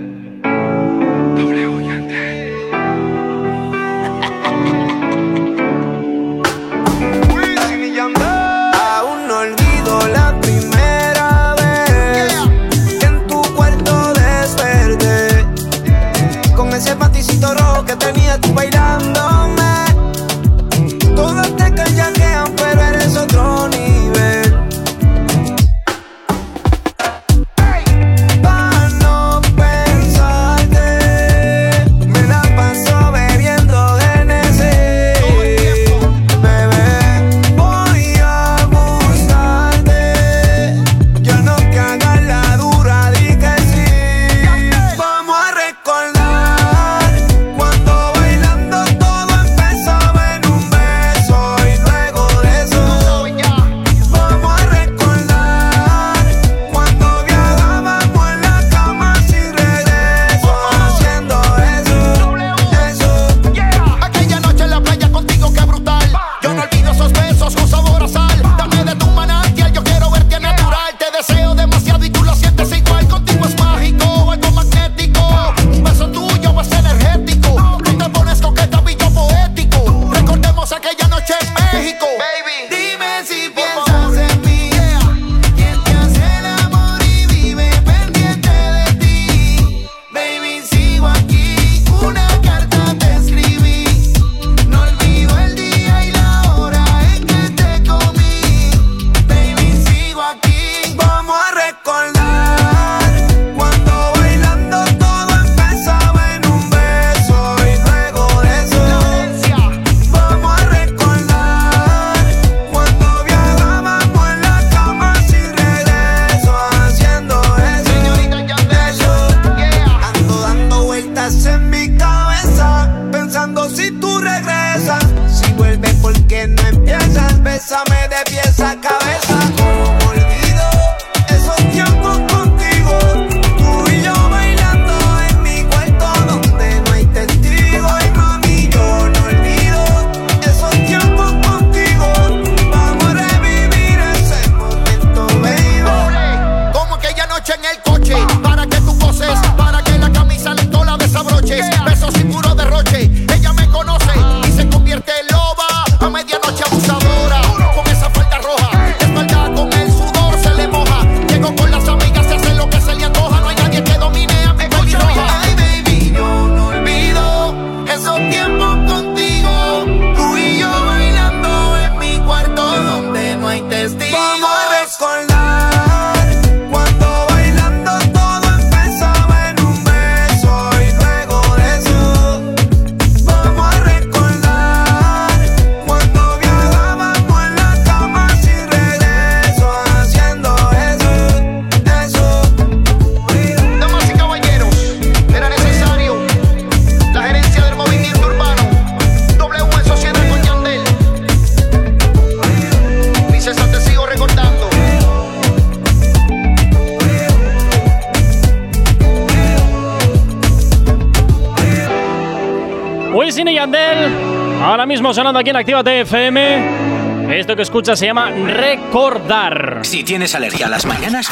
Sonando aquí en Activa FM. Esto que escuchas se llama Recordar. Si tienes alergia a las mañanas,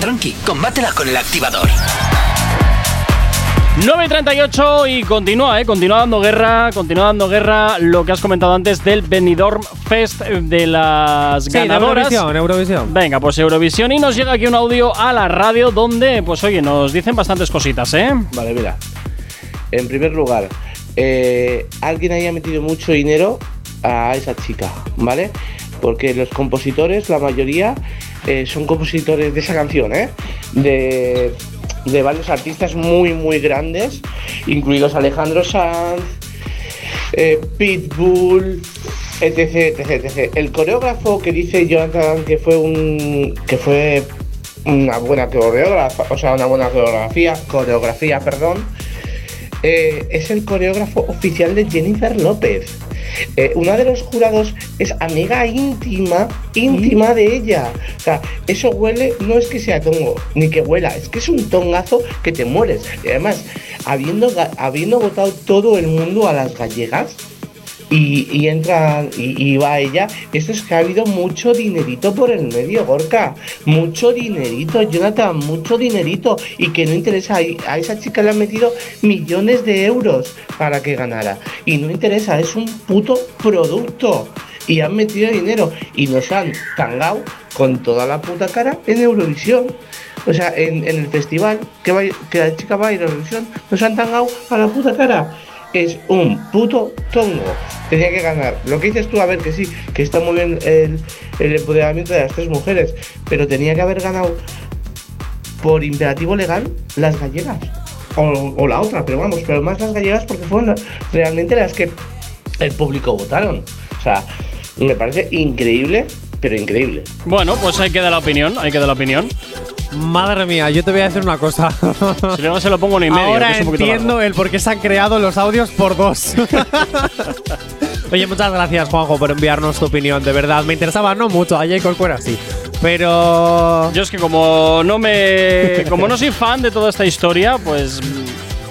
tranqui, combátela con el activador. 9.38 y continúa, ¿eh? Continúa dando guerra, continúa dando guerra lo que has comentado antes del Benidorm Fest de las Sí, de ganadoras. Eurovisión, Eurovisión. Venga, pues Eurovisión y nos llega aquí un audio a la radio donde, pues oye, nos dicen bastantes cositas, ¿eh? Vale, mira. En primer lugar, eh, alguien haya metido mucho dinero a esa chica, ¿vale? Porque los compositores, la mayoría, eh, son compositores de esa canción, ¿eh? De, de varios artistas muy, muy grandes, incluidos Alejandro Sanz, eh, Pitbull, etc, etc, etc. El coreógrafo que dice Jonathan que fue un que fue una buena coreógrafa, o sea, una buena coreografía, coreografía, perdón, eh, es el coreógrafo oficial de Jennifer López. Eh, una de los jurados es amiga íntima, íntima de ella. O sea, eso huele, no es que sea tongo, ni que huela, es que es un tongazo que te mueres. Y además, habiendo, habiendo votado todo el mundo a las gallegas, y, entra y, y va ella, esto es que ha habido mucho dinerito por el medio, Gorka. Mucho dinerito, Jonathan, mucho dinerito. Y que no interesa, a esa chica le han metido millones de euros para que ganara. Y no interesa, es un puto producto. Y han metido dinero y nos han tangado con toda la puta cara en Eurovisión. O sea, en, el festival que, la chica va a Eurovisión, nos han tangado a la puta cara es un puto tongo. Tenía que ganar. Lo que dices tú, a ver, que sí, que está muy bien el, empoderamiento de las tres mujeres, pero tenía que haber ganado por imperativo legal las gallegas. O, o la otra, pero vamos, pero más las gallegas porque fueron realmente las que el público votaron. O sea, me parece increíble, pero increíble. Bueno, pues ahí queda la opinión, ahí queda la opinión. Madre mía, yo te voy a decir una cosa. Si no se lo pongo ni medio, Ahora que es un poquito entiendo largo. el por qué se han creado los audios por dos. Oye, muchas gracias, Juanjo, por enviarnos tu opinión. De verdad, me interesaba no mucho. A J. Corcuera sí. Pero. Yo es que como no me. como no soy fan de toda esta historia, pues.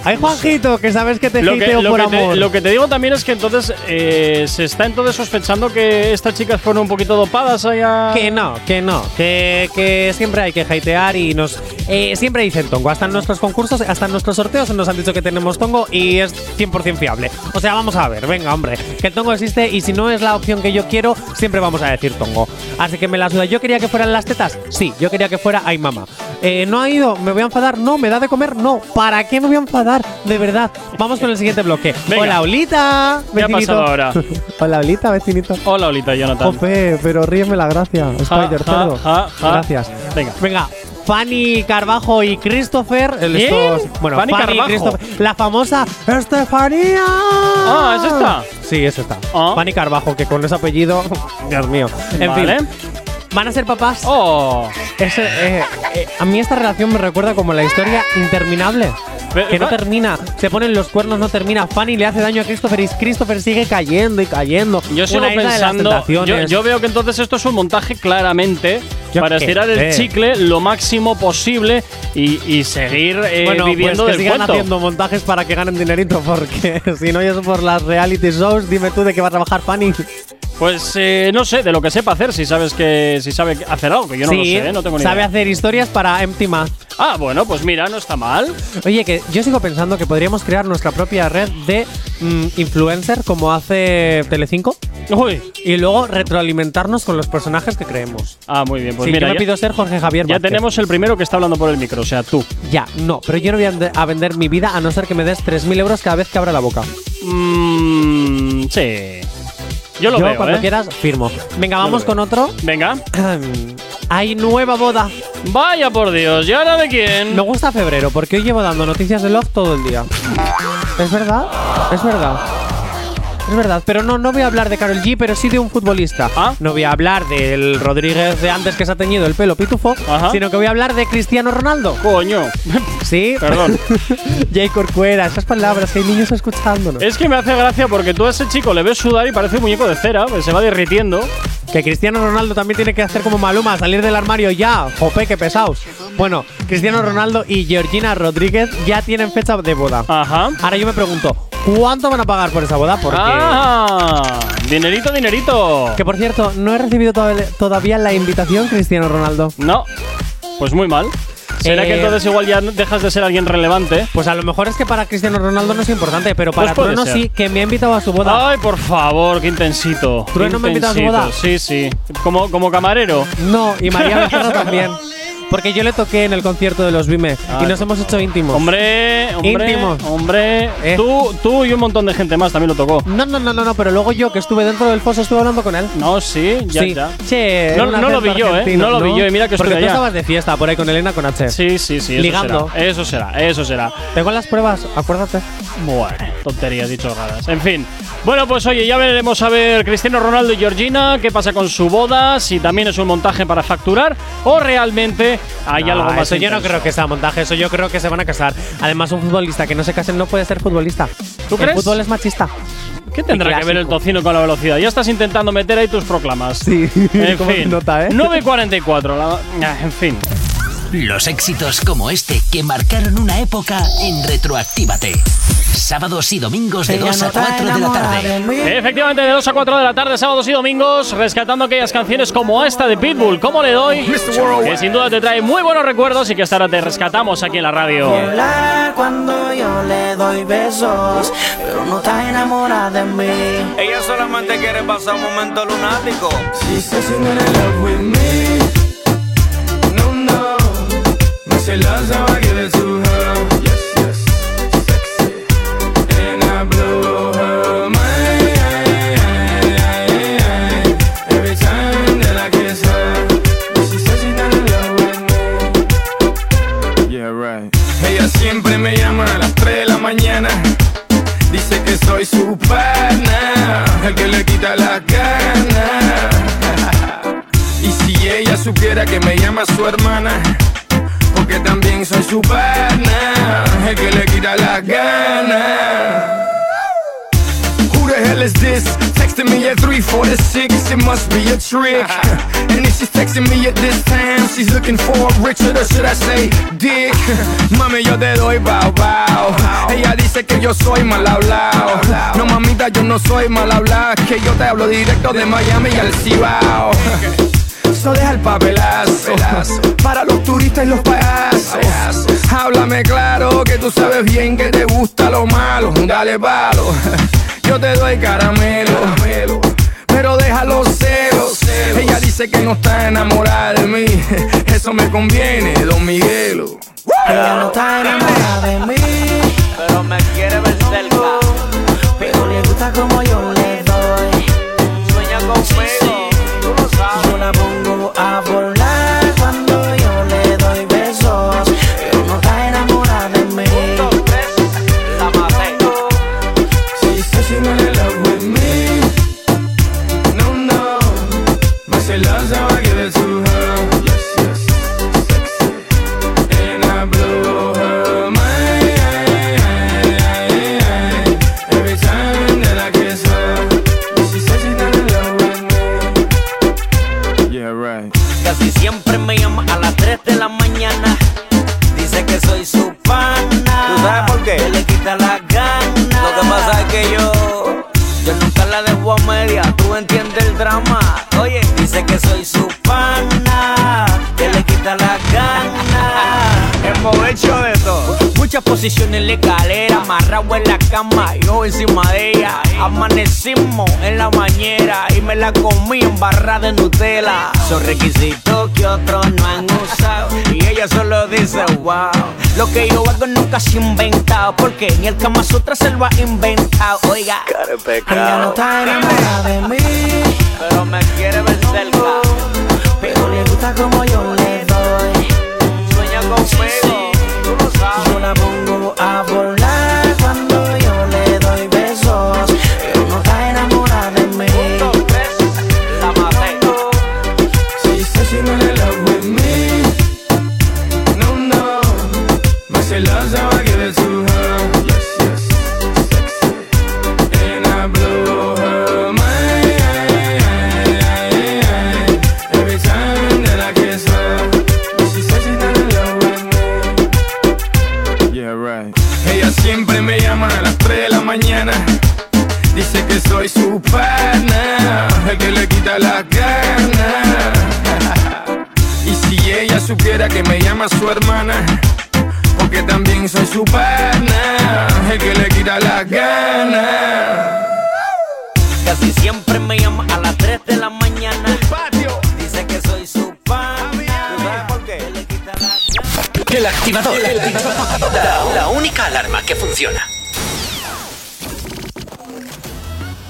Ay, Juanjito, que sabes que te Lo que, hateo lo, por que te, amor. lo que te digo también es que entonces eh, se está entonces sospechando que estas chicas fueron un poquito dopadas allá. Que no, que no, que, que siempre hay que hatear y nos. eh, siempre dicen tongo. Hasta en nuestros concursos, hasta en nuestros sorteos nos han dicho que tenemos tongo y es 100% fiable. O sea, vamos a ver, venga, hombre, que el tongo existe y si no es la opción que yo quiero, siempre vamos a decir tongo. Así que me la suda. ¿Yo quería que fueran las tetas? Sí, yo quería que fuera ay mamá. Eh, ¿No ha ido? ¿Me voy a enfadar? No, ¿me da de comer? No. ¿Para qué me voy a enfadar? De verdad. Vamos con el siguiente bloque. Venga. Hola, Olita. ¿Qué ha vecinito. pasado ahora? Hola, Olita, vecinito. Hola, Olita, Jonathan. Jope, pero ríeme la gracia. Spider, ja, ja, ja. Gracias. Venga. Venga. Fanny Carbajo y Christopher. el- ¿Quién? estos- bueno, Fanny Fanny, y Carbajo. Christopher. La famosa Estefanía. Ah, ¿es esta? Sí, es esta. Ah. Fanny Carbajo, que con ese apellido. Dios mío. En Vale. fin. Van a ser papás. Oh. Ese, eh, eh, a mí esta relación me recuerda como la historia interminable. Que no termina, se ponen los cuernos, no termina. Fanny le hace daño a Christopher y Christopher sigue cayendo y cayendo. Yo sigo Una pensando. Yo, yo veo que entonces esto es un montaje claramente Yo para estirar el sé. chicle lo máximo posible y, y seguir eh, bueno, viviendo pues que del sigan cuento. haciendo montajes para que ganen dinerito, porque si no es por las reality shows, dime tú de qué va a trabajar Fanny. Pues eh, no sé, de lo que sepa hacer, si sabes que si sabe hacer algo, que yo no sí, lo sé, ¿eh? no tengo ni sabe idea. hacer historias para Empty Math. Ah, bueno, pues mira, no está mal. Oye, que yo sigo pensando que podríamos crear nuestra propia red de mm, influencer como hace Telecinco Uy. y luego retroalimentarnos con los personajes que creemos. Ah, muy bien, pues sí, mira, yo me ya, pido ser Jorge Javier ya Vázquez. tenemos el primero que está hablando por el micro, o sea, tú. Ya, no, pero yo no voy a a vender mi vida a no ser que me des 3.000 euros cada vez que abra la boca. Mmm, sí. Yo lo yo veo, cuando ¿eh? quieras firmo. Venga, vamos con otro. Venga. Hay nueva boda. Vaya por Dios, ¿y ahora de quién? Me gusta febrero porque hoy llevo dando noticias de Love todo el día. ¿Es verdad? Es verdad. Es verdad, pero no, no voy a hablar de Carol G, pero sí de un futbolista. Ah. No voy a hablar del Rodríguez de antes que se ha teñido el pelo pitufo, Ajá. sino que voy a hablar de Cristiano Ronaldo. Coño. Sí, Perdón. Jay Corcuera, esas palabras, que hay niños escuchándonos. Es que me hace gracia porque tú a ese chico le ves sudar y parece un muñeco de cera, se va derritiendo. Que Cristiano Ronaldo también tiene que hacer como Maluma, salir del armario ya. Jope, qué pesados. Bueno, Cristiano Ronaldo y Georgina Rodríguez ya tienen fecha de boda. Ajá. Ahora yo me pregunto, ¿Cuánto van a pagar por esa boda? Porque. ¡Ah! Dinerito, dinerito. Que por cierto, no he recibido todavía- todavía la invitación, Cristiano Ronaldo. No. Pues muy mal. ¿Será Eh, que entonces igual ya dejas de ser alguien relevante? Pues a lo mejor es que para Cristiano Ronaldo no es importante, pero para Pues Trueno ser. sí, que me ha invitado a su boda. Ay, por favor, qué intensito. ¿Trueno Qué me ha invitado a su intensito. boda? Sí, sí. Como, como camarero. No, y María Becerra también. Porque yo le toqué en el concierto de los Vime y nos hemos hecho íntimos. Hombre, hombre, Íntimos. hombre. Eh. Tú, tú y un montón de gente más también lo tocó. No, no, no, no, no, pero luego yo que estuve dentro del foso estuve hablando con él. No, sí, ya, sí. ya. Che, No- no lo vi yo, ¿eh? No lo vi yo, y mira que Porque estuve tú allá. estabas de fiesta por ahí con Elena con H. Sí, sí, sí. Eso Ligando. Será, eso será, eso será. Tengo las pruebas, acuérdate. Bueno, tonterías dicho raras. En fin. Bueno, pues oye, ya veremos a ver Cristiano Ronaldo y Georgina, qué pasa con su boda, si también es un montaje para facturar o realmente hay No, algo más. Eso yo no creo que sea montaje, eso yo creo que se van a casar. Además, un futbolista que no se case no puede ser futbolista. ¿Tú El crees? fútbol es machista. ¿Qué tendrá que ver el tocino con la velocidad? Ya estás intentando meter ahí tus proclamas. Sí, En fin. nota, ¿eh? 9.44. la- ah, En fin. Los éxitos como este que marcaron una época en Retroactívate. Sábados y domingos de 2 a 4 de la tarde. Efectivamente, de 2 a 4 de la tarde, sábados y domingos, rescatando aquellas canciones como esta de Pitbull, como le doy, que sin duda te trae muy buenos recuerdos y que hasta ahora te rescatamos aquí en la radio. Cuando yo le doy besos, pero no está enamorada de mí. Ella solamente quiere pasar un momento lunático. She says she's not in love with me. She loves how I give it to her. Yes, yes. Sexy. And I blow her mind. Every time that I kiss her. But she says she's not in love with me. Yeah, right. Ella siempre me llama a las 3 de la mañana. Dice que soy su pana, el que le quita la gana. Y si ella supiera que me llama su hermana, porque también soy su pana, el que le quita la gana. Who the hell is this? Texting me at 346, it must be a trick. And if she's texting me at this time, she's looking for Richard, or should I say Dick? Mami, yo te doy bow bow. Ella dice que yo soy mal hablado. No, mamita, yo no soy mal hablado. Que yo te hablo directo de Miami y al Cibao. Deja el papelazo para los turistas y los payasos. Tú sabes bien que te gusta lo malo. Dale palo, yo te doy caramelo. Pero deja los celos. Ella dice que no está enamorada de mí. Eso me conviene, Don Miguelo. Ella no está enamorada de mí, Posiciones en la escalera, amarrado en la cama, yo encima de ella. Amanecimos en la bañera y me la comí en barra de Nutella. Son requisitos que otros no han usado y ella solo dice wow. Lo que yo hago nunca se ha inventado porque ni el Kama Sutra se lo ha inventado. Oiga, Ella no está enamorada de mí, pero me quiere ver cerca. pero le gusta como yo le doy. Sueña conmigo. Yo la pongo a Soy su pana, el que le quita la gana. Y si ella supiera que me llama su hermana, porque también soy su pana, el que le quita la gana. Casi siempre me llama a las 3 de la mañana. Dice que soy su pana. Quita la El activador. La, la única alarma que funciona.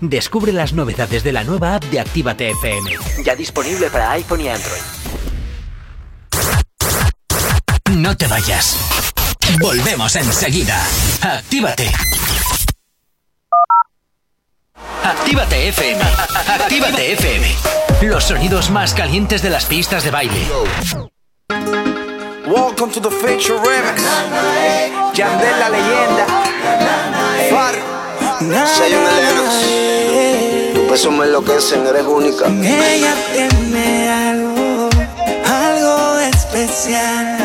Descubre las novedades de la nueva app de Actívate FM. Ya disponible para iPhone y Android. No te vayas. Volvemos enseguida. Actívate. Actívate FM. Actívate FM. Los sonidos más calientes de las pistas de baile. Welcome to the Feature Remix. Yandel la leyenda. Far. Sello Meleros. Tu peso me enloquecen, eres única. Ella tiene algo, algo especial.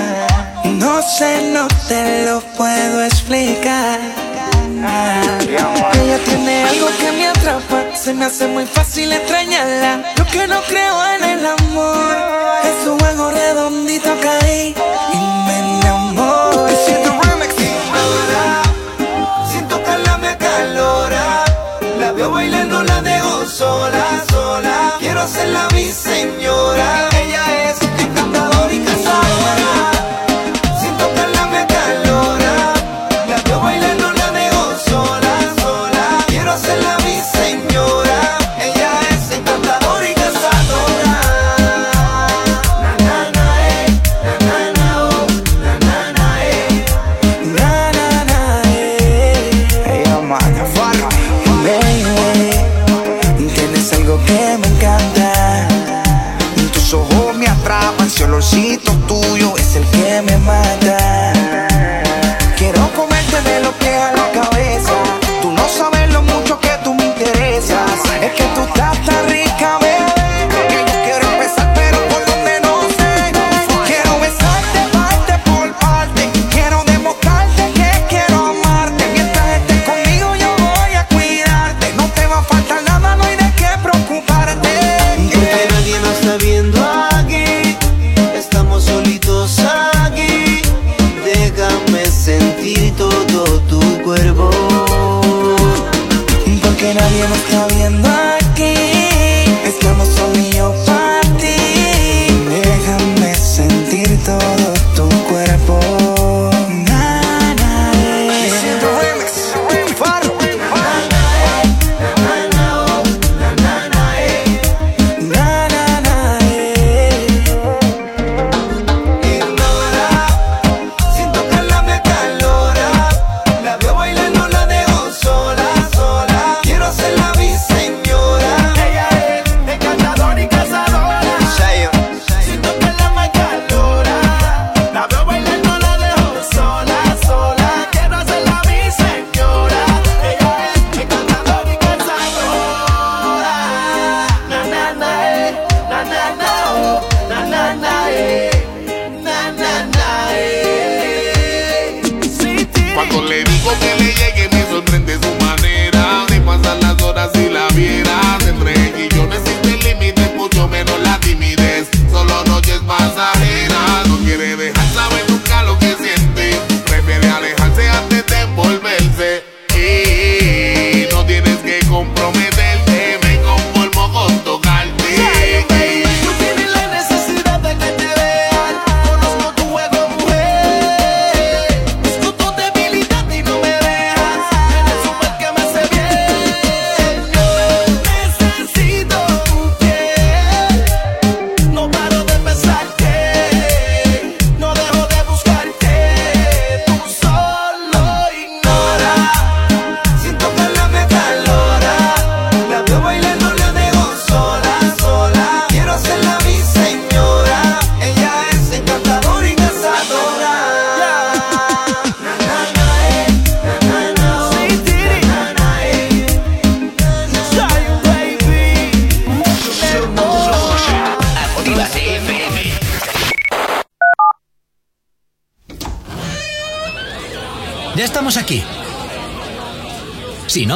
No sé, no te lo puedo explicar. Ella tiene algo que me atrapa, se me hace muy fácil extrañarla. Yo que no creo en el amor, es un juego redondito caí bailando, la dejo sola, sola. Quiero hacerla mi señora. Ella es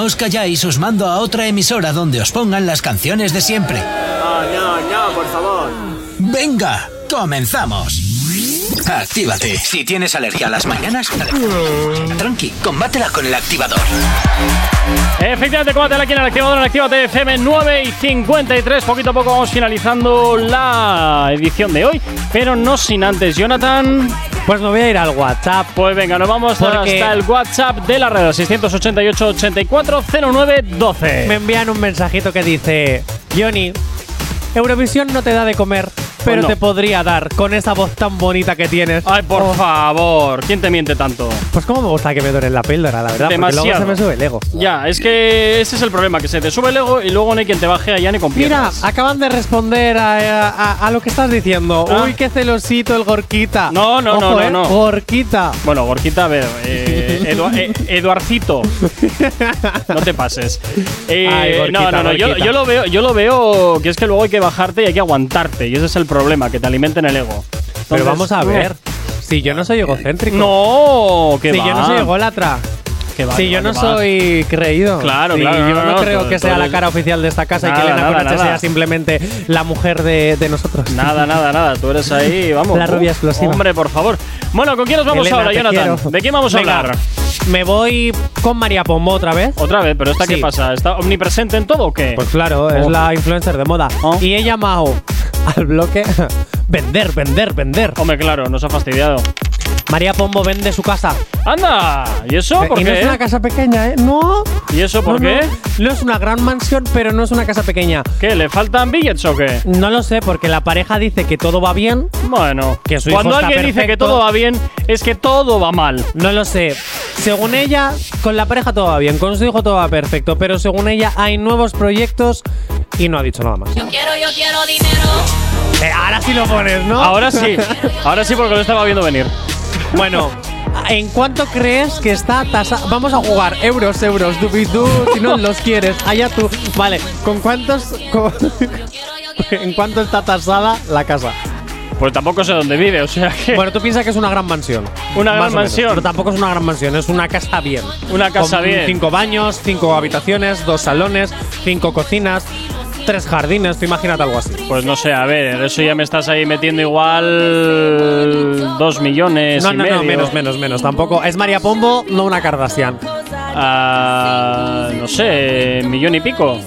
os calláis, os mando a otra emisora donde os pongan las canciones de siempre. No, no, no, por favor. Venga, comenzamos. Actívate. Si tienes alergia a las mañanas, tranqui, combátela con el activador. Efectivamente, combate aquí en el activador en Actívate FM 9 y 53. Poquito a poco vamos finalizando la edición de hoy, pero no sin antes, Jonathan. Pues me voy a ir al WhatsApp. Pues venga, nos vamos Porque- hasta el WhatsApp de la red 688 84 09 12. Me envían un mensajito que dice: Johnny, Eurovisión no te da de comer, pero no. te podría dar con esa voz tan bonita que tienes. Ay, por Oh, favor, ¿quién te miente tanto? Pues cómo me gusta que me duele la píldora, la verdad. Porque luego Demasiado. se me sube el ego. Ya, es que ese es el problema, que se te sube el ego y luego no hay quien te baje allá ni con Mira, acaban de responder a, a- a lo que estás diciendo. Ah. Uy, qué celosito el Gorquita. No, no, no, Ojo, no, ¿eh? no. Gorquita. Bueno, Gorquita, a ver, eh, Edu- eh, Eduarcito, no te pases. Eh, Ay, Gorquita, no, no, no, yo lo veo, yo lo veo que es que luego hay que bajarte y hay que aguantarte y ese es el problema, que te alimenten el ego. Pero Entonces, vamos a ver. Si yo no soy egocéntrico. No, que Si va. yo no soy ególatra. Que va, si que yo va, no soy creído. Claro, si claro, Yo no, no, creo tú- que sea la cara oficial de esta casa y Nada, que Elena nada. sea simplemente la mujer de, de nosotros. Nada, nada, nada. Tú eres ahí, vamos. La rubia explosiva. Hombre, por favor. Bueno, ¿con quién nos vamos Elena, ahora, Jonathan? quiero. ¿De quién vamos a Venga, hablar? Me voy con María Pombo otra vez. Otra vez, pero ¿esta qué Sí. pasa? ¿Está omnipresente en todo o qué? Pues claro, es Oh. la influencer de moda. Oh. Y he llamado al bloque vender, vender, vender. Hombre, claro, nos ha fastidiado. María Pombo vende su casa. ¡Anda! ¿Y eso por y no qué? es una casa pequeña, ¿eh? No. ¿Y eso por no, qué? No, No es una gran mansión, pero no es una casa pequeña. ¿Qué? ¿Le faltan billets o qué? No lo sé, porque la pareja dice que todo va bien. Bueno, Que su cuando hijo está alguien dice que todo va bien, es que todo va mal. No lo sé. Según ella, con la pareja todo va bien, con su hijo todo va perfecto, pero según ella hay nuevos proyectos y no ha dicho nada más. Yo quiero, yo quiero dinero. Eh, ahora sí lo pones, ¿no? Ahora sí, ahora sí porque lo estaba viendo venir. bueno, ¿en cuánto crees que está tasa? Vamos a jugar euros, euros, dubidú, si no los quieres, allá tú. Vale, ¿con cuántos? con- ¿En cuánto está tasada la casa? Pues tampoco sé dónde vive, o sea que. Bueno, tú piensas que es una gran mansión. Una gran mansión. pero tampoco es una gran mansión, es una casa bien. Una casa Con bien. Cinco baños, cinco habitaciones, dos salones, cinco cocinas, tres jardines. Tú imagínate algo así. Pues no sé, a ver, eso ya me estás ahí metiendo igual. Dos millones. No, y no, medio. no, menos, menos, menos. Tampoco. Es María Pombo, no una Kardashian. Ah, no sé, millón y pico.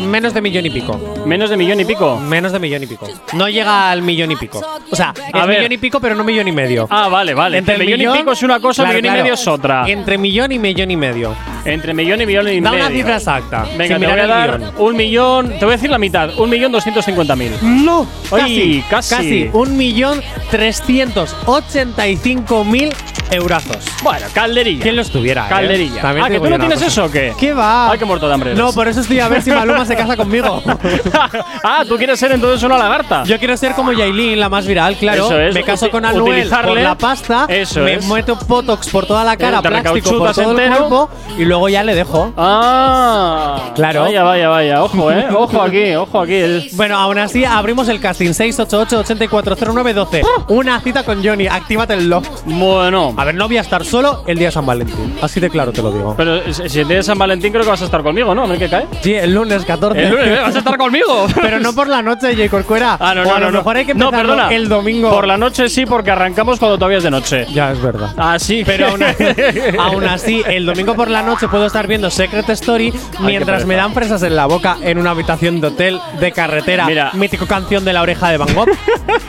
Menos de millón y pico. Menos de millón y pico. Menos de millón y pico. No llega al millón y pico. O sea, A es ver. millón y pico, pero no millón y medio. Ah, vale, vale. Entre millón, y pico es una cosa, Claro, millón claro. y medio es otra. Entre millón y millón y medio. Entre millón y millón y Da medio. una cifra exacta. Venga, te voy a dar un millón. Te voy a decir la mitad. Un millón doscientos cincuenta mil. No, Oye, casi. Casi. Un millón trescientos ochenta y cinco mil eurazos. Bueno, calderilla. ¿Quién lo estuviera? eh? Calderilla. También ah, que tú no tienes cosa. eso o qué? ¿Qué va? Ay, qué muerto de hambre. No, por eso estoy a ver si Maluma se casa conmigo. ah, tú quieres ser entonces una lagarta. Yo quiero ser como Yailin, la más viral, claro. Eso es, me caso con Anuel por la pasta, Eso me es. meto botox por toda la cara, plástico por todo el cuerpo y luego ya le dejo. Ah, Claro. Vaya, vaya, vaya. Ojo, eh. Ojo aquí, ojo aquí. El- Bueno, aún así abrimos el casting 688-840912. Una cita con Johnny, actívate el love. Bueno. A ver, no voy a estar solo el día de San Valentín. Así de claro te lo digo. Pero si el día de San Valentín creo que vas a estar conmigo, ¿no? A ver qué cae. Sí, el lunes 14. El lunes, ¿eh? ¿Vas a estar conmigo? Pero no por la noche, J. Corcuera. Ah, no, O no, a lo no, mejor hay que perdona. el domingo. Por la noche sí, porque arrancamos cuando todavía es de noche. Ya, es verdad. Ah, sí. Pero aún así, aún así, el domingo por la noche puedo estar viendo Secret Story mientras me dan fresas en la boca en una habitación de hotel de carretera. Mira. Mítico canción de la oreja de Van Gogh.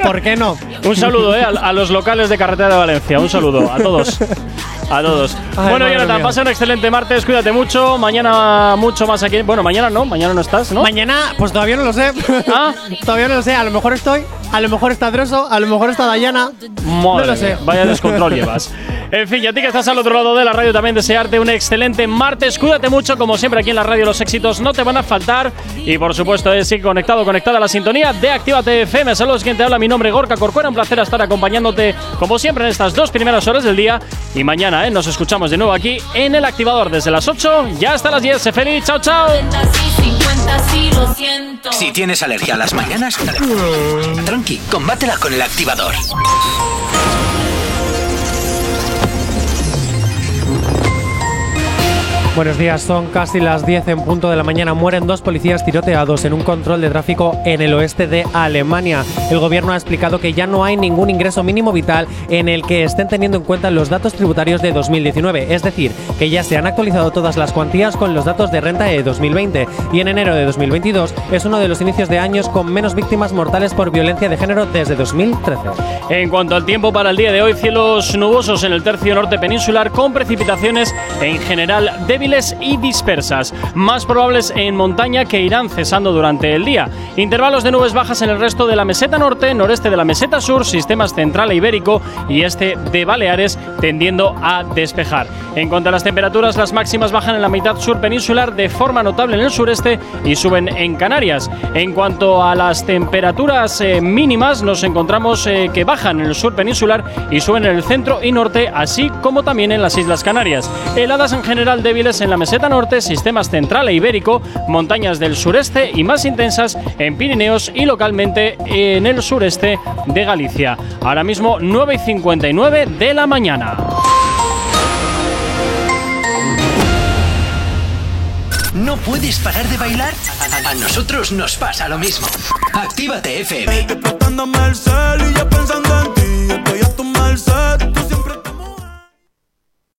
¿Por qué no? Un saludo, ¿eh? A, a los locales de carretera de Valencia. Un saludo a todos. A todos. Ay, bueno, Jonathan, pasa un excelente martes. Cuídate mucho. Mañana mucho más aquí. Bueno, mañana no. Mañana no estás, ¿no? Mañana, pues todavía no lo sé. Ah. todavía no lo sé. A lo mejor estoy, a lo mejor está Droso, a lo mejor está Dayana. no Madre lo sé. mía, Vaya descontrol llevas. En fin, y a ti que estás al otro lado de la radio también desearte un excelente martes. Cuídate mucho, como siempre aquí en la radio los éxitos no te van a faltar. Y por supuesto, es conectado, conectada a la sintonía de Actívate FM. Saludos, quien te habla, mi nombre es Gorka Corcuera. Un placer estar acompañándote, como siempre, en estas dos primeras horas del día. Y mañana ¿eh? nos escuchamos de nuevo aquí en el activador desde las 8 ya hasta las 10. Sé feliz, chao, chao. 50 sí, lo siento. Si tienes alergia a las mañanas, tranqui, combátela con el activador. Buenos días, son casi las 10 en punto de la mañana. Mueren dos policías tiroteados en un control de tráfico en el oeste de Alemania. El gobierno ha explicado que ya no hay ningún ingreso mínimo vital en el que estén teniendo en cuenta los datos tributarios de 2019. Es decir, que ya se han actualizado todas las cuantías con los datos de renta de 2020. Y en enero de 2022 es uno de los inicios de años con menos víctimas mortales por violencia de género desde 2013. En cuanto al tiempo para el día de hoy, cielos nubosos en el tercio norte peninsular con precipitaciones en general débiles y dispersas, más probables en montaña que irán cesando durante el día. Intervalos de nubes bajas en el resto de la meseta norte, noreste de la meseta sur, sistemas central e ibérico y este de Baleares tendiendo a despejar. En cuanto a las temperaturas, las máximas bajan en la mitad sur peninsular de forma notable en el sureste y suben en Canarias. En cuanto a las temperaturas eh, mínimas, nos encontramos eh, que bajan en el sur peninsular y suben en el centro y norte, así como también en las Islas Canarias. Heladas en general débiles en la meseta norte, sistemas central e ibérico, montañas del sureste y más intensas en Pirineos y localmente en el sureste de Galicia. Ahora mismo 9 y 59 de la mañana. ¿No puedes parar de bailar? A, a nosotros nos pasa lo mismo. Actívate FM.